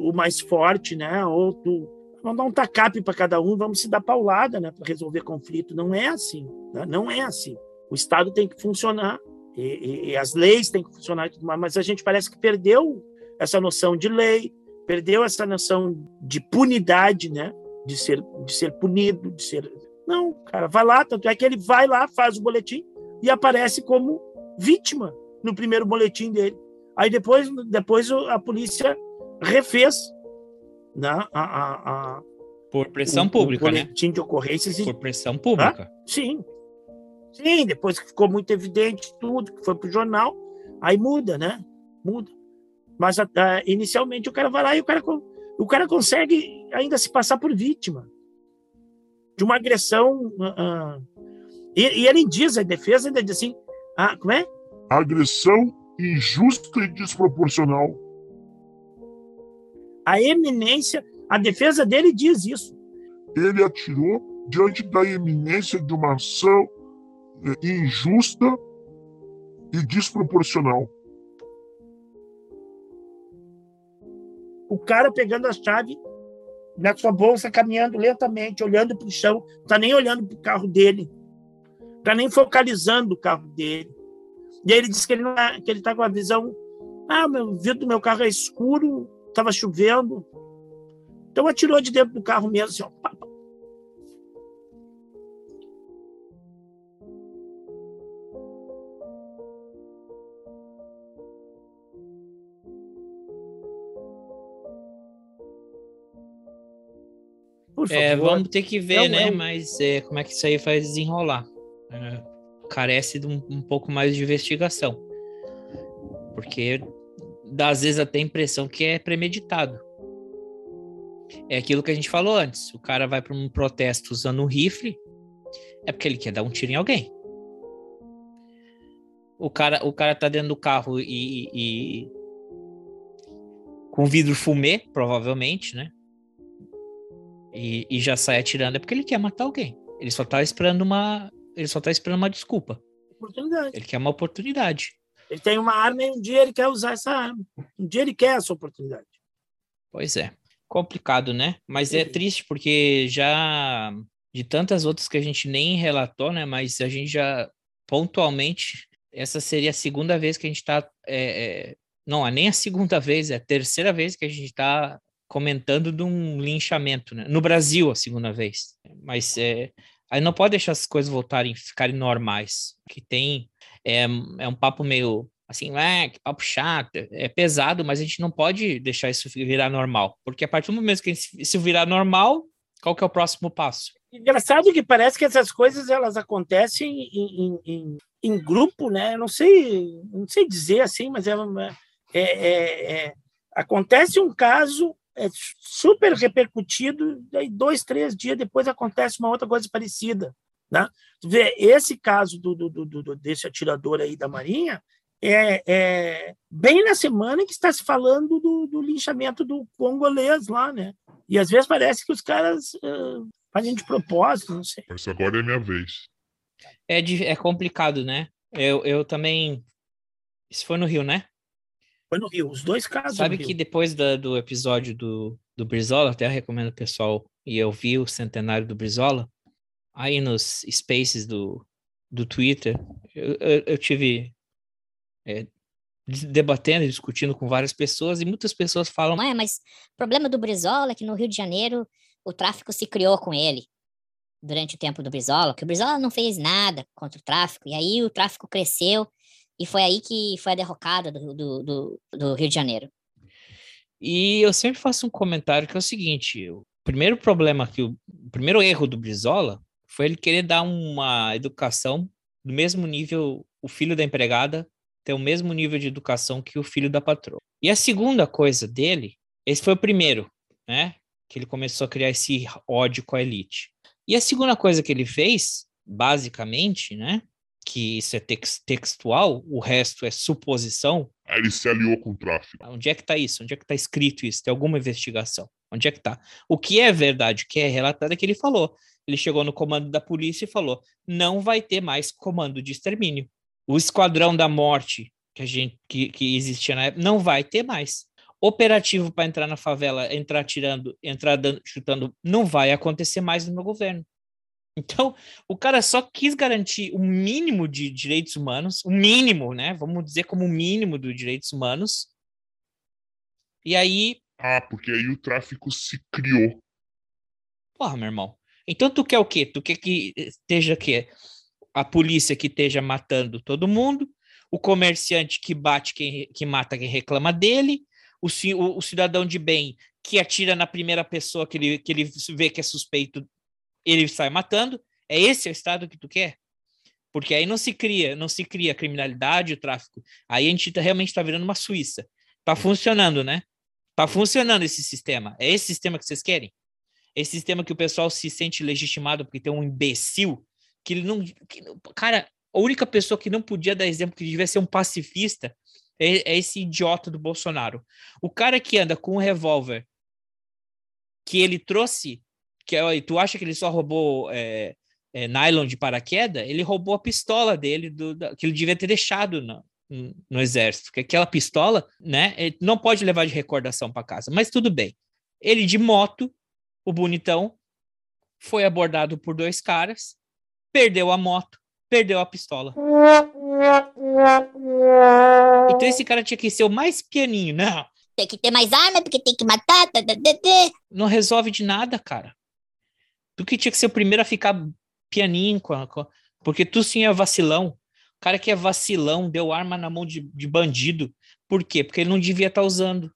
[SPEAKER 4] o mais forte, né? Ou tu Vamos dar um tacape para cada um, vamos se dar paulada né, para resolver conflito. Não é assim. Né? Não é assim. O Estado tem que funcionar, e, e, e, as leis têm que funcionar e tudo mais, mas a gente parece que perdeu essa noção de lei, perdeu essa noção de punidade, né? De ser, de ser punido, de ser. Não, cara, vai lá, tanto é que ele vai lá, faz o boletim e aparece como vítima no primeiro boletim dele. Aí depois, depois a polícia refez né, a, a, a,
[SPEAKER 2] por pressão o, pública, o
[SPEAKER 4] né? boletim de ocorrências.
[SPEAKER 2] Por pressão pública.
[SPEAKER 4] Ah, sim. Sim, depois que ficou muito evidente tudo, que foi para o jornal, aí muda, né? Muda. Mas uh, inicialmente o cara vai lá e o cara, o cara consegue ainda se passar por vítima de uma agressão. Uh, e, e, ele diz, a defesa ainda diz assim: ah, como é?
[SPEAKER 6] Agressão injusta e desproporcional
[SPEAKER 4] a eminência, a defesa dele diz isso.
[SPEAKER 6] Ele atirou diante da eminência de uma ação eh, injusta e desproporcional.
[SPEAKER 4] o cara pegando a chave na sua bolsa, caminhando lentamente, olhando para o chão, tá nem olhando para o carro dele, tá nem focalizando o carro dele. E aí ele disse que ele não é, que ele tá com a visão, ah, meu vidro do meu carro é escuro, estava chovendo, então atirou de dentro do carro mesmo, assim, ó, pá, pá. Por
[SPEAKER 2] É, vamos ter que ver,
[SPEAKER 4] Não,
[SPEAKER 2] né? Mas é, como é que isso aí vai desenrolar? Carece de um, um pouco mais de investigação. Porque dá às vezes até a impressão que é premeditado. É aquilo que a gente falou antes. O cara vai para um protesto usando um rifle, é porque ele quer dar um tiro em alguém. O cara, o cara tá dentro do carro e, e- com vidro fumê, provavelmente, né? E, e já sai atirando é porque ele quer matar alguém. Ele só tá esperando uma, ele só tá esperando uma desculpa.
[SPEAKER 4] oportunidade.
[SPEAKER 2] Ele quer uma oportunidade.
[SPEAKER 4] Ele tem uma arma e um dia ele quer usar essa arma. Um dia ele quer essa oportunidade.
[SPEAKER 2] Pois é. Complicado, né? Mas é
[SPEAKER 4] Uhum.
[SPEAKER 2] triste porque já de tantas outras que a gente nem relatou, né? Mas a gente já pontualmente essa seria a segunda vez que a gente tá é, é, não, é nem a segunda vez, é a terceira vez que a gente tá comentando de um linchamento, né? No Brasil, a segunda vez. Mas é, aí não pode deixar as coisas voltarem, ficarem normais. Que tem é, é um papo meio assim, ah, que papo chato, é pesado, mas a gente não pode deixar isso virar normal, porque a partir do momento que isso virar normal, qual que é o próximo passo?
[SPEAKER 4] Engraçado que parece que essas coisas elas acontecem em, em, em, em grupo, né? Eu não sei, não sei dizer assim, mas é, é, é- é- acontece um caso é super repercutido, daí dois, três dias depois acontece uma outra coisa parecida, né? Tu Vê, esse caso do, do, do- do- desse atirador aí da Marinha é, é bem na semana que está se falando do, do linchamento do congolês lá, né? E às vezes parece que os caras ah, fazem de propósito, não sei.
[SPEAKER 6] Mas agora é minha vez.
[SPEAKER 2] É, di- é complicado, né? Eu, eu também. Isso foi no Rio, né?
[SPEAKER 4] Foi no Rio, os dois casos.
[SPEAKER 2] Sabe que
[SPEAKER 4] Rio.
[SPEAKER 2] depois da- do episódio do, do Brizola, até recomendo o pessoal e ouvir o centenário do Brizola, aí nos spaces do, do Twitter, eu, eu, eu tive é, debatendo e discutindo com várias pessoas, e muitas pessoas falam,
[SPEAKER 10] é, mas o problema do Brizola é que no Rio de Janeiro o tráfico se criou com ele durante o tempo do Brizola, que o Brizola não fez nada contra o tráfico, e aí o tráfico cresceu e foi aí que foi a derrocada do, do, do, do Rio de Janeiro.
[SPEAKER 2] E eu sempre faço um comentário que é o seguinte: o primeiro problema que o, o primeiro erro do Brizola foi ele querer dar uma educação do mesmo nível, o filho da empregada ter o mesmo nível de educação que o filho da patroa. E a segunda coisa dele, esse foi o primeiro, né? Que ele começou a criar esse ódio com a elite. E a segunda coisa que ele fez, basicamente, né? Que isso é tex- textual, o resto é suposição,
[SPEAKER 6] Aí ele se aliou com o tráfico.
[SPEAKER 2] Onde é que está isso? Onde é que está escrito isso? Tem alguma investigação? Onde é que está? O que é verdade, o que é relatado é que ele falou. Ele chegou no comando da polícia e falou: não vai ter mais comando de extermínio. O esquadrão da morte que a gente que, que existia na época não vai ter mais. Operativo para entrar na favela, entrar tirando, entrar dando, chutando, não vai acontecer mais no meu governo. Então, o cara só quis garantir o mínimo de direitos humanos, o mínimo, né? Vamos dizer como o mínimo dos direitos humanos. E aí,
[SPEAKER 6] Ah, porque aí o tráfico se criou.
[SPEAKER 2] porra, meu irmão. Então tu quer o quê? Tu quer que esteja que a polícia que esteja matando todo mundo, o comerciante que bate quem que mata quem reclama dele, o, o- o cidadão de bem que atira na primeira pessoa que ele, que ele vê que é suspeito, ele sai matando. É esse o estado que tu quer? Porque aí não se cria, não se cria criminalidade, o tráfico. Aí a gente tá- realmente está virando uma Suíça. Tá funcionando, né? Tá funcionando esse sistema. É esse sistema que vocês querem? Esse sistema que o pessoal se sente legitimado porque tem um imbecil que ele não. que cara, a única pessoa que não podia dar exemplo que devia ser um pacifista é, é esse idiota do Bolsonaro. O cara que anda com um revólver que ele trouxe, que é- tu acha que ele só roubou é, é, nylon de paraquedas? Ele roubou a pistola dele, do, da- que ele devia ter deixado na, no exército, que aquela pistola, né, ele não pode levar de recordação para casa, mas tudo bem. Ele de moto, o bonitão, foi abordado por dois caras, perdeu a moto, perdeu a pistola. Então esse cara tinha que ser o mais pianinho, não,
[SPEAKER 10] Tem que ter mais arma, porque tem que matar. tá, tá, tá.
[SPEAKER 2] não resolve de nada, cara. Tu que tinha que ser o primeiro a ficar pianinho, com a- com a- porque tu sim é vacilão. O cara que é vacilão deu arma na mão de, de bandido. Por quê? Porque ele não devia estar usando.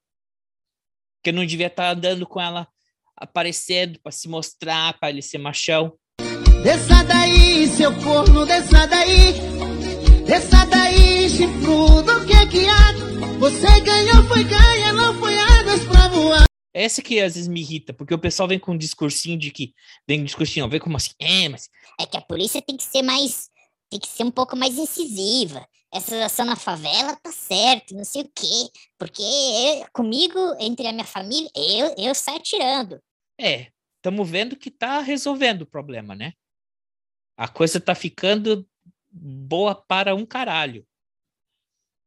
[SPEAKER 2] Porque ele não devia estar andando com ela aparecendo para se mostrar, para ele ser machão.
[SPEAKER 7] Desça daí, seu corno, desça daí. Desça daí, chifrudo, que é que há? Você ganhou, foi ganha, não foi voar.
[SPEAKER 2] Essa que às vezes me irrita, porque o pessoal vem com um discursinho de que. Vem com um discursinho, vem como assim, é, mas
[SPEAKER 10] É que a polícia tem que ser mais. Tem que ser um pouco mais incisiva. Essa ação na favela tá certo, não sei o quê. Porque eu- comigo, entre a minha família, eu, eu saio tirando.
[SPEAKER 2] É, estamos vendo que tá resolvendo o problema, né? A coisa tá ficando boa para um caralho.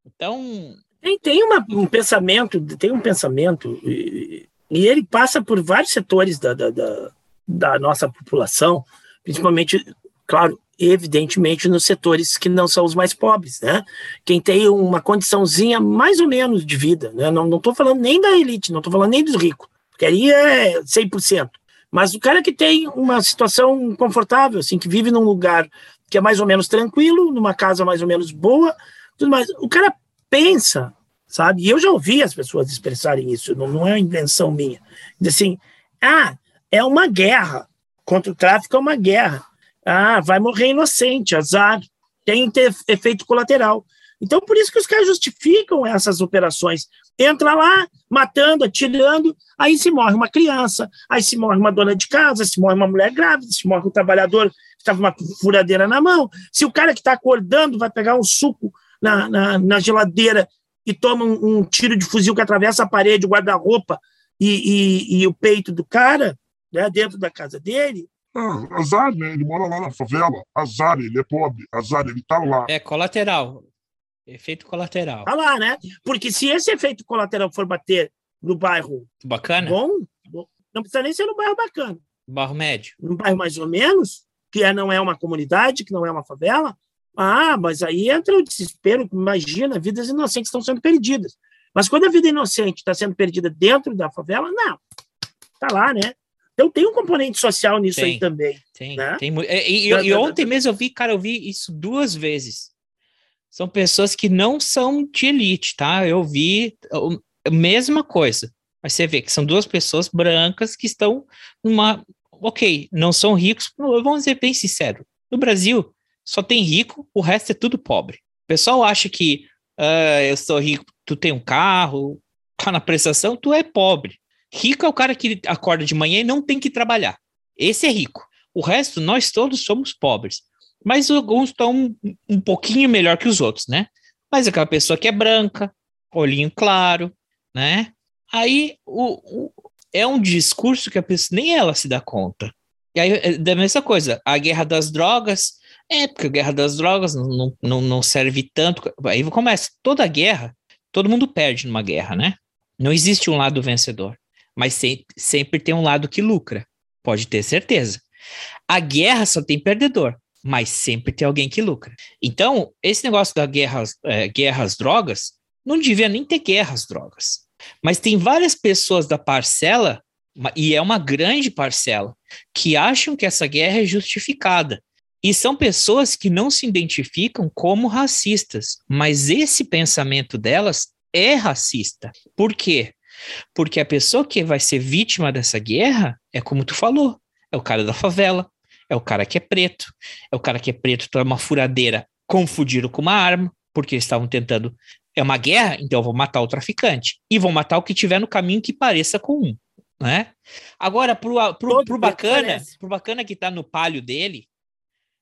[SPEAKER 2] Então,
[SPEAKER 4] Tem, tem uma- um pensamento, tem um pensamento, e, ele passa por vários setores da, da, da, da nossa população, principalmente, claro, evidentemente nos setores que não são os mais pobres, né? Quem tem uma condiçãozinha mais ou menos de vida, né? Não estou falando nem da elite, não estou falando nem dos ricos, porque aí é 100%. Mas o cara que tem uma situação confortável, assim, que vive num lugar que é mais ou menos tranquilo, numa casa mais ou menos boa, tudo mais. O cara pensa, sabe? E eu já ouvi as pessoas expressarem isso, não, não é invenção minha. Assim, ah, é uma guerra, contra o tráfico é uma guerra. Ah, vai morrer inocente, azar, tem efeito colateral. Então, por isso que os caras justificam essas operações. Entra lá, matando, atirando, aí se morre uma criança, aí se morre uma dona de casa, se morre uma mulher grávida, se morre um trabalhador que está com uma furadeira na mão. Se o cara que está acordando vai pegar um suco na, na, na geladeira e toma um, um tiro de fuzil que atravessa a parede, o guarda-roupa e, e, e o peito do cara, né, dentro da casa dele,
[SPEAKER 6] Ah, azar, né? Ele mora lá na favela. Azar, ele é pobre. Azar, ele tá lá.
[SPEAKER 2] é colateral. Efeito colateral.
[SPEAKER 4] tá lá, né? Porque se esse efeito colateral for bater no bairro
[SPEAKER 2] Bacana?
[SPEAKER 4] bom, não precisa nem ser no bairro bacana,
[SPEAKER 2] Barro médio.
[SPEAKER 4] num bairro mais ou menos, que é, não é uma comunidade, que não é uma favela, ah, mas aí entra o desespero, imagina, vidas inocentes estão sendo perdidas. Mas quando a vida inocente está sendo perdida dentro da favela, não, tá lá, né? Então tem um componente social nisso
[SPEAKER 2] Tem.
[SPEAKER 4] aí também.
[SPEAKER 2] Tem,
[SPEAKER 4] Né?
[SPEAKER 2] tem mu- e, e- e ontem mesmo eu vi, cara, eu vi isso duas vezes. São pessoas que não são de elite, tá? Eu vi a mesma coisa. Mas você vê que são duas pessoas brancas que estão numa. Ok, não são ricos, vamos ser bem sincero. No Brasil, só tem rico, o resto é tudo pobre. O pessoal acha que ah, eu sou rico, tu tem um carro, tá na prestação, tu é pobre. Rico é o cara que acorda de manhã e não tem que trabalhar. Esse é rico. O resto, nós todos somos pobres. Mas alguns estão um, um pouquinho melhor que os outros, né? Mas aquela pessoa que é branca, olhinho claro, né? Aí o, o- é um discurso que a pessoa nem ela se dá conta. E aí, é da mesma coisa, a guerra das drogas, é, porque a guerra das drogas não, não- não, serve tanto. Aí começa, toda guerra, todo mundo perde numa guerra, né? Não existe um lado vencedor, mas se- sempre tem um lado que lucra, pode ter certeza. A guerra só tem perdedor, mas sempre tem alguém que lucra. Então, esse negócio da guerra, é, guerra às drogas, não devia nem ter guerra às drogas. Mas tem várias pessoas da parcela, e é uma grande parcela, que acham que essa guerra é justificada. E são pessoas que não se identificam como racistas, mas esse pensamento delas é racista. Por quê? Porque a pessoa que vai ser vítima dessa guerra é como tu falou, é o cara da favela, é o cara que é preto, é o cara que é preto, toma uma furadeira, confundiram com uma arma, porque eles estavam tentando. É uma guerra, então eu vou matar o traficante. E vou matar o que tiver no caminho que pareça com um. Né? Agora, pro, pro, pro
[SPEAKER 4] mundo
[SPEAKER 2] bacana,
[SPEAKER 4] parece.
[SPEAKER 2] pro bacana que tá no palio dele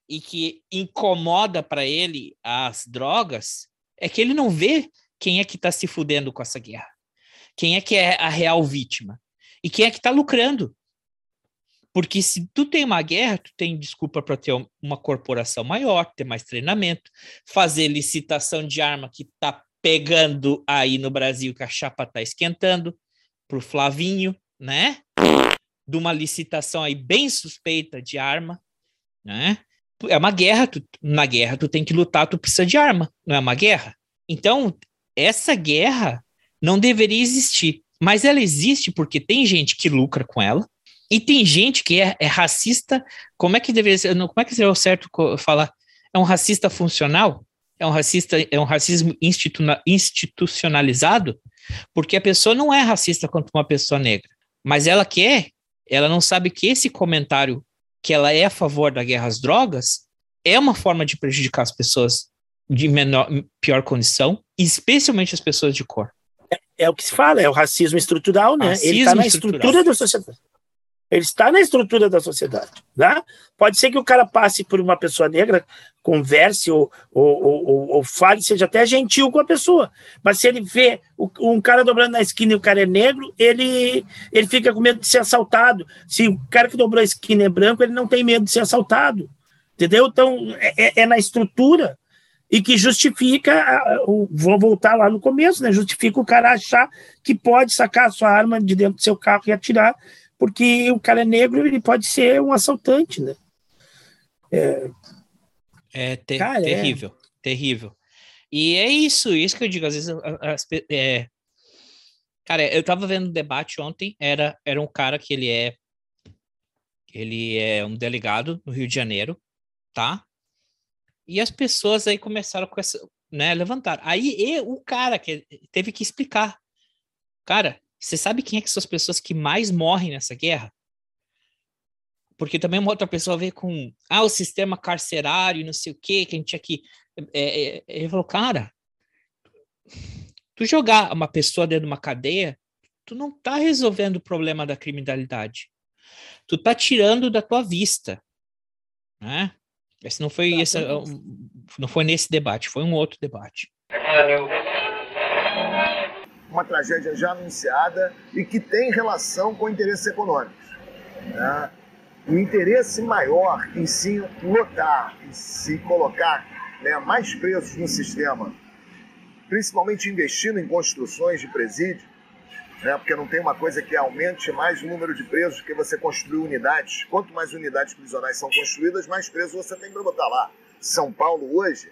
[SPEAKER 2] e que incomoda para ele as drogas, é que ele não vê quem é que tá se fudendo com essa guerra. Quem é que é a real vítima? E quem é que tá lucrando? Porque se tu tem uma guerra, tu tem desculpa para ter uma corporação maior, ter mais treinamento, fazer licitação de arma que tá pegando aí no Brasil, que a chapa tá esquentando, pro Flavinho, né? De uma licitação aí bem suspeita de arma, né? É uma guerra, tu, na guerra tu tem que lutar, tu precisa de arma, não é uma guerra? Então, essa guerra não deveria existir, mas ela existe porque tem gente que lucra com ela, e tem gente que é, é racista. Como é que deveria ser? Como é que seria o certo falar? É um racista funcional? É um racista, é um racismo institu institucionalizado? Porque a pessoa não é racista contra uma pessoa negra, mas ela quer, ela não sabe que esse comentário que ela é a favor da guerra às drogas é uma forma de prejudicar as pessoas de menor, pior condição, especialmente as pessoas de cor.
[SPEAKER 4] É, é o que se fala, é o racismo estrutural, né? Racismo Ele está na estrutura da sociedade. Ele está na estrutura da sociedade. Né? Pode ser que o cara passe por uma pessoa negra, converse ou, ou, ou, ou fale, seja até gentil com a pessoa. Mas se ele vê um cara dobrando na esquina e o cara é negro, ele, ele fica com medo de ser assaltado. Se o cara que dobrou a esquina é branco, ele não tem medo de ser assaltado. Entendeu? Então, é, é, é na estrutura e que justifica, vou voltar lá no começo, né? Justifica o cara achar que pode sacar a sua arma de dentro do seu carro e atirar porque o cara é negro, ele pode ser um assaltante, né?
[SPEAKER 2] É, é ter cara, é. terrível, é... terrível. E é isso, isso que eu digo, às vezes, as, é... cara, eu tava vendo um debate ontem, era, era um cara que ele é, ele é um delegado no Rio de Janeiro, tá? E as pessoas aí começaram com essa, né, levantar. Aí e, o cara que teve que explicar, cara, você sabe quem é que são as pessoas que mais morrem nessa guerra? Porque também uma outra pessoa vê com ah, o sistema carcerário, não sei o quê, que a gente aqui. É, é, ele falou, cara, tu jogar uma pessoa dentro de uma cadeia, tu não tá resolvendo o problema da criminalidade. Tu tá tirando da tua vista. Né? Esse não foi, esse, não foi nesse debate, foi um outro debate
[SPEAKER 11] uma tragédia já anunciada e que tem relação com interesses econômicos. Né? O interesse maior em se lotar, em se colocar né, mais presos no sistema, principalmente investindo em construções de presídio, né, porque não tem uma coisa que aumente mais o número de presos que você construir unidades. Quanto mais unidades prisionais são construídas, mais presos você tem para botar lá. São Paulo hoje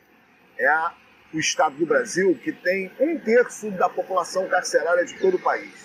[SPEAKER 11] é a o estado do Brasil que tem um terço da população carcerária de todo o país.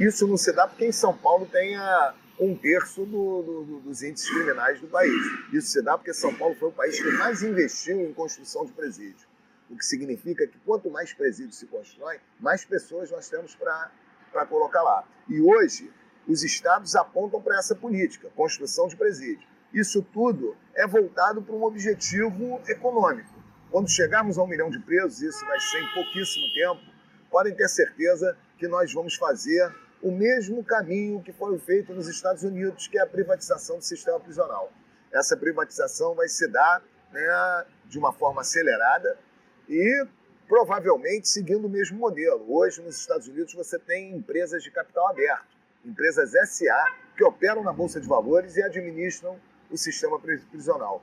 [SPEAKER 11] Isso não se dá porque em São Paulo tem a, um terço do, do, dos índices criminais do país. Isso se dá porque São Paulo foi o país que mais investiu em construção de presídios. O que significa que quanto mais presídios se constroem, mais pessoas nós temos para colocar lá. E hoje, os estados apontam para essa política, construção de presídios. Isso tudo é voltado para um objetivo econômico. Quando chegarmos a um milhão de presos, isso vai ser em pouquíssimo tempo, podem ter certeza que nós vamos fazer o mesmo caminho que foi feito nos Estados Unidos, que é a privatização do sistema prisional. Essa privatização vai se dar né, de uma forma acelerada e provavelmente seguindo o mesmo modelo. Hoje, nos Estados Unidos, você tem empresas de capital aberto, empresas SA, que operam na Bolsa de Valores e administram o sistema prisional.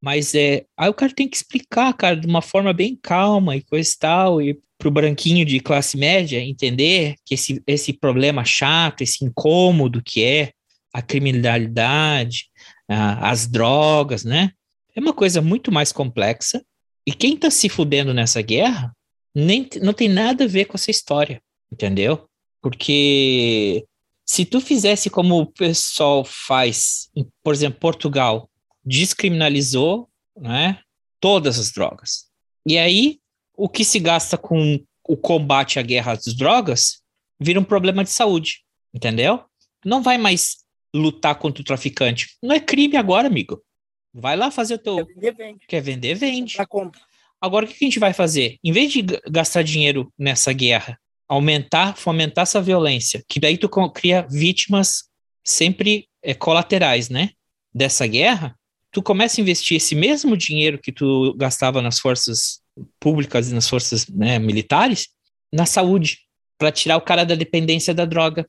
[SPEAKER 2] Mas é, aí o cara tem que explicar, cara, de uma forma bem calma e coisa e tal, e pro branquinho de classe média entender que esse, esse problema chato, esse incômodo que é a criminalidade, a, as drogas, né? É uma coisa muito mais complexa. E quem tá se fudendo nessa guerra nem, não tem nada a ver com essa história, entendeu? Porque se tu fizesse como o pessoal faz, por exemplo, Portugal, descriminalizou né, todas as drogas. E aí, o que se gasta com o combate à guerra às drogas vira um problema de saúde, entendeu? Não vai mais lutar contra o traficante. Não é crime agora, amigo. Vai lá fazer o teu. Quer vender, vende. Quer vender, vende. Agora, o que a gente vai fazer? Em vez de gastar dinheiro nessa guerra, aumentar, fomentar essa violência, que daí tu cria vítimas sempre é, colaterais, né? Dessa guerra, tu começa a investir esse mesmo dinheiro que tu gastava nas forças públicas e nas forças né, militares na saúde, para tirar o cara da dependência da droga.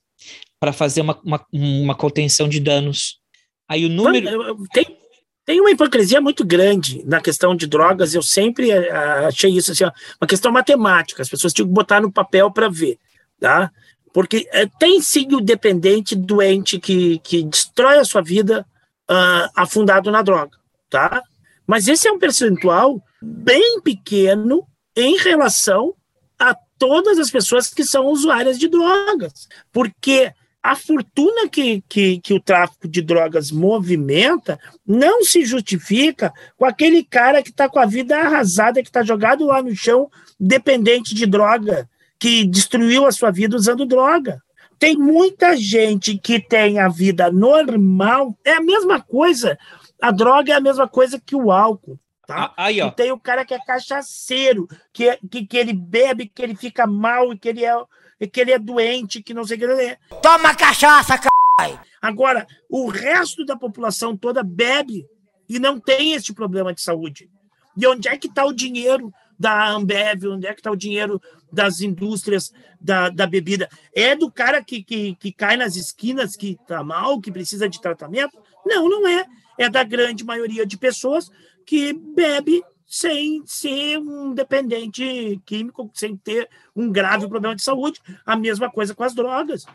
[SPEAKER 2] para fazer uma, uma, uma contenção de danos. Aí o número.
[SPEAKER 4] Tem, tem uma hipocrisia muito grande na questão de drogas. Eu sempre eh, achei isso assim, uma questão matemática. As pessoas tinham que botar no papel para ver, tá? Porque é, tem sim o dependente doente que, que destrói a sua vida uh, afundado na droga, tá? Mas esse é um percentual bem pequeno em relação a todas as pessoas que são usuárias de drogas. Porque a fortuna que, que, que o tráfico de drogas movimenta não se justifica com aquele cara que está com a vida arrasada, que está jogado lá no chão, dependente de droga, que destruiu a sua vida usando droga. Tem muita gente que tem a vida normal, é a mesma coisa. A droga é a mesma coisa que o álcool. Tá?
[SPEAKER 2] Ah, aí, ó.
[SPEAKER 4] E tem o cara que é cachaceiro, que, que, que ele bebe, que ele fica mal e que ele é e que ele é doente, que não sei o que ele é.
[SPEAKER 12] Toma cachaça, caralho!
[SPEAKER 4] Agora, o resto da população toda bebe e não tem esse problema de saúde. E onde é que está o dinheiro da Ambev? Onde é que está o dinheiro das indústrias da, da bebida? É do cara que, que, que cai nas esquinas, que está mal, que precisa de tratamento? Não, não é. É da grande maioria de pessoas que bebe sem ser um dependente químico, sem ter um grave problema de saúde. A mesma coisa com as drogas.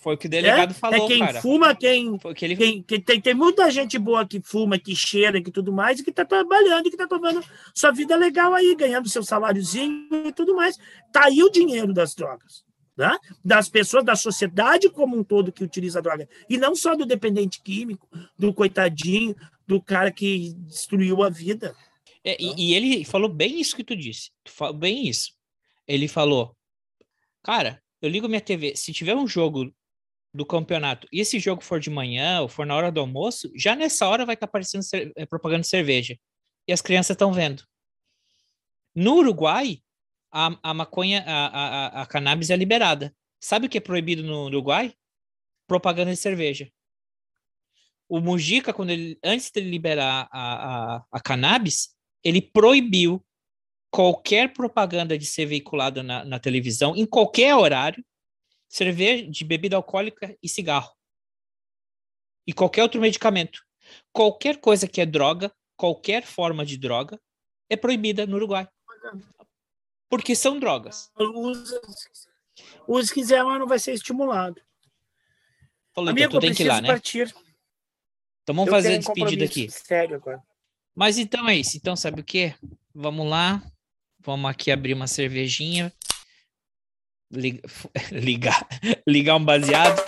[SPEAKER 2] Foi o que o delegado
[SPEAKER 4] é,
[SPEAKER 2] falou,
[SPEAKER 4] É quem
[SPEAKER 2] cara.
[SPEAKER 4] fuma, quem,
[SPEAKER 2] Foi que ele...
[SPEAKER 4] quem, quem tem, tem muita gente boa que fuma, que cheira, que tudo mais, e que está trabalhando, e que está tomando sua vida legal aí, ganhando seu saláriozinho e tudo mais. Tá aí o dinheiro das drogas. Né? Das pessoas, da sociedade como um todo que utiliza droga. E não só do dependente químico, do coitadinho, do cara que destruiu a vida.
[SPEAKER 2] É, e, e, ele falou bem isso que tu disse. Tu falou bem isso. Ele falou, cara, eu ligo minha TV, se tiver um jogo do campeonato e esse jogo for de manhã ou for na hora do almoço, já nessa hora vai estar tá aparecendo é, propaganda de cerveja. E as crianças estão vendo. No Uruguai, a, a maconha, a, a, a cannabis é liberada. Sabe o que é proibido no Uruguai? Propaganda de cerveja o Mujica, quando ele, antes de liberar a, a, a cannabis, ele proibiu qualquer propaganda de ser veiculada na, na televisão, em qualquer horário, cerveja de bebida alcoólica e cigarro. E qualquer outro medicamento. Qualquer coisa que é droga, qualquer forma de droga, é proibida no Uruguai. Porque são drogas.
[SPEAKER 4] Usa, se quiser, mas não vai ser estimulado.
[SPEAKER 2] Falou, Amigo, então tu tem que ir lá, né?
[SPEAKER 4] Partir.
[SPEAKER 2] Então vamos
[SPEAKER 4] Eu
[SPEAKER 2] fazer a despedida aqui.
[SPEAKER 4] Sério agora.
[SPEAKER 2] Mas então é isso. Então sabe o que? Vamos lá. Vamos aqui abrir uma cervejinha. Liga- Ligar, ligar um baseado.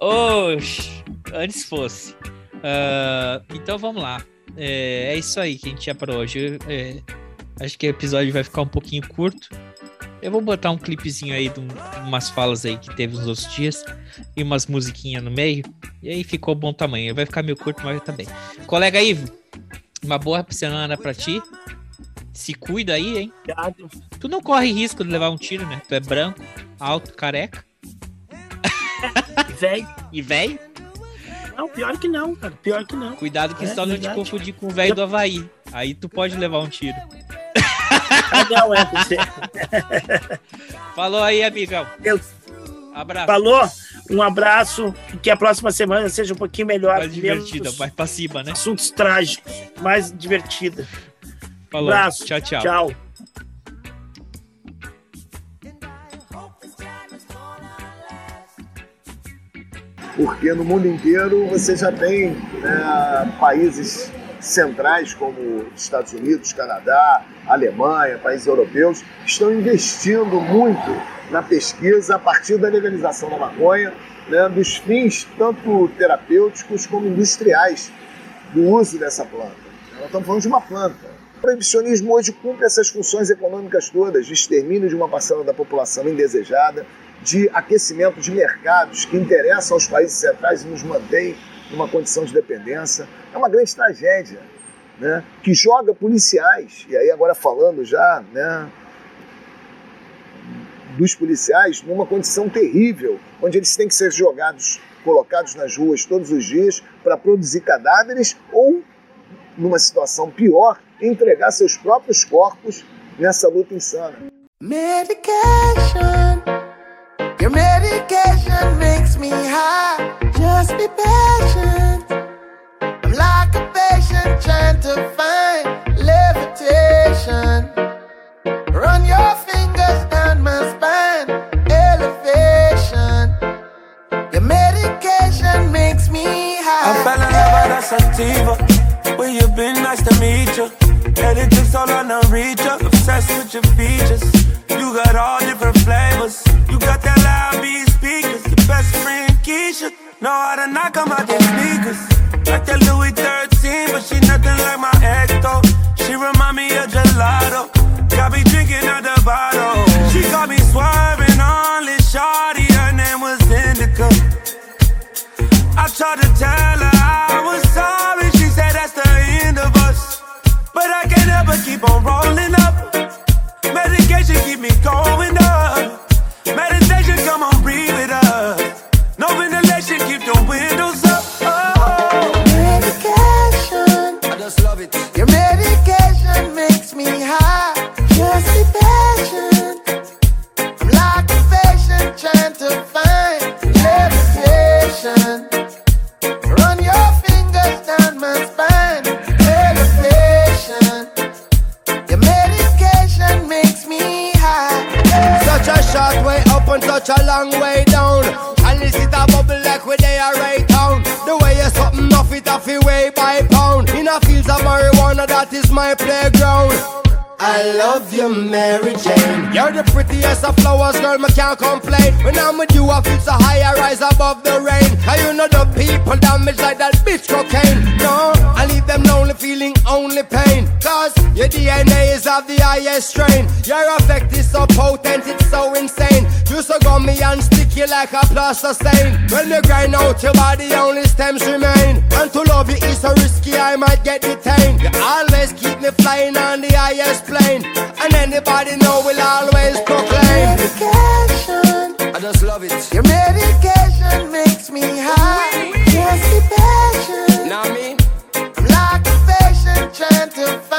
[SPEAKER 2] Oxe, antes fosse. Ah, então vamos lá. É, é isso aí que a gente tinha para hoje. É, acho que o episódio vai ficar um pouquinho curto. Eu vou botar um clipezinho aí de um- umas falas aí que teve nos outros dias e umas musiquinhas no meio. E aí ficou bom tamanho. Vai ficar meio curto, mas tá bem. Colega Ivo, uma boa semana pra ti. Se cuida aí, hein?
[SPEAKER 4] Obrigado.
[SPEAKER 2] Tu não corre risco de levar um tiro, né? Tu é branco, alto, careca
[SPEAKER 4] Velho.
[SPEAKER 2] e velho.
[SPEAKER 4] Não, pior que não, cara. Pior que não.
[SPEAKER 2] Cuidado que
[SPEAKER 4] É
[SPEAKER 2] só não te
[SPEAKER 4] verdade.
[SPEAKER 2] confundir com o velho do Havaí. Aí tu pode levar um tiro.
[SPEAKER 4] Ah, não, é você.
[SPEAKER 2] Falou aí, amigão.
[SPEAKER 4] Eu-
[SPEAKER 2] Abraço.
[SPEAKER 4] Falou? Um abraço. e Que a próxima semana seja um pouquinho melhor.
[SPEAKER 2] Mais divertida, mais pra cima, né?
[SPEAKER 4] Assuntos trágicos. Mais divertida.
[SPEAKER 2] Falou.
[SPEAKER 4] Abraço.
[SPEAKER 2] Tchau, tchau.
[SPEAKER 4] Tchau.
[SPEAKER 11] porque no mundo inteiro você já tem né, países centrais como Estados Unidos, Canadá, Alemanha, países europeus, que estão investindo muito na pesquisa a partir da legalização da maconha, né, dos fins tanto terapêuticos como industriais do uso dessa planta. Nós estamos falando de uma planta. O proibicionismo hoje cumpre essas funções econômicas todas, de extermínio de uma parcela da população indesejada, de aquecimento de mercados que interessam aos países centrais e nos mantém numa condição de dependência. É uma grande tragédia, né? que joga policiais, e aí agora falando já né, dos policiais, numa condição terrível, onde eles têm que ser jogados, colocados nas ruas todos os dias para produzir cadáveres ou, numa situação pior, entregar seus próprios corpos nessa luta insana.
[SPEAKER 7] Medication. Your medication makes me high. Just be patient. I'm like a patient trying to find levitation. Run your fingers down my spine. Elevation. Your medication makes me high.
[SPEAKER 13] I fell in love with a sativa. Where you been? Nice to meet took so long to reach you. Obsessed with your features. You got all different flavors. You got that loud beat speakers. Your best friend Keisha. Know how to knock 'em out their sneakers. Like that Louis 13, but she nothing like my ex though. She remind me of gelato. Got me drinking out the bottle. Keep on rolling up. Medication keep me going up.
[SPEAKER 14] Such a long way down. And this it a bubble like where they are right down. The way you're something off it off way by pound. In a fields of marijuana, that is my playground. I love you, Mary Jane. You're the prettiest of flowers, girl, me can't complain. When I'm with you, I feel so high, I rise above the rain. And you know the people damage like that bitch cocaine. No, I leave them lonely, feeling only pain. Cause your DNA is of the highest strain. Your effect is so potent, it's so insane. You so gummy and sticky like a plaster stain. When you grind out your body, only stems remain. And to love you is so risky, I might get detained. You always keep me flying on the highest plane. And anybody know will always proclaim.
[SPEAKER 7] Medication.
[SPEAKER 13] I just love it.
[SPEAKER 7] Your medication makes me high. Just.
[SPEAKER 13] Know what I mean?
[SPEAKER 7] I'm like a patient trying to find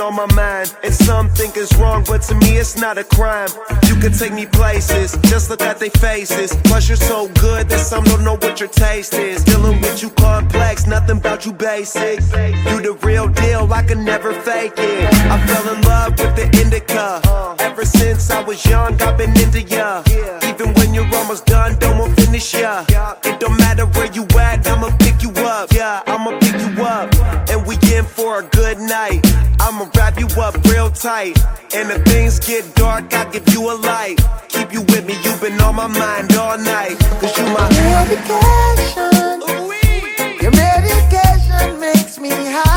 [SPEAKER 13] on my mind. And some think it's wrong, but to me it's not a crime. You can take me places, just look at their faces. Plus, you're so good that some don't know what your taste is. Dealing with you complex, nothing about you basic. You the real deal, I can never fake it. I fell in love with the indica. Ever since I was young, I've been into ya. Even when you're almost done, don't want finish ya. It don't matter where you at, I'ma pick you up. Yeah, tight. And if things get dark, I'll give you a light. Keep you with me, you've been on my mind all night. Cause you my
[SPEAKER 7] Medication. Your medication makes me high.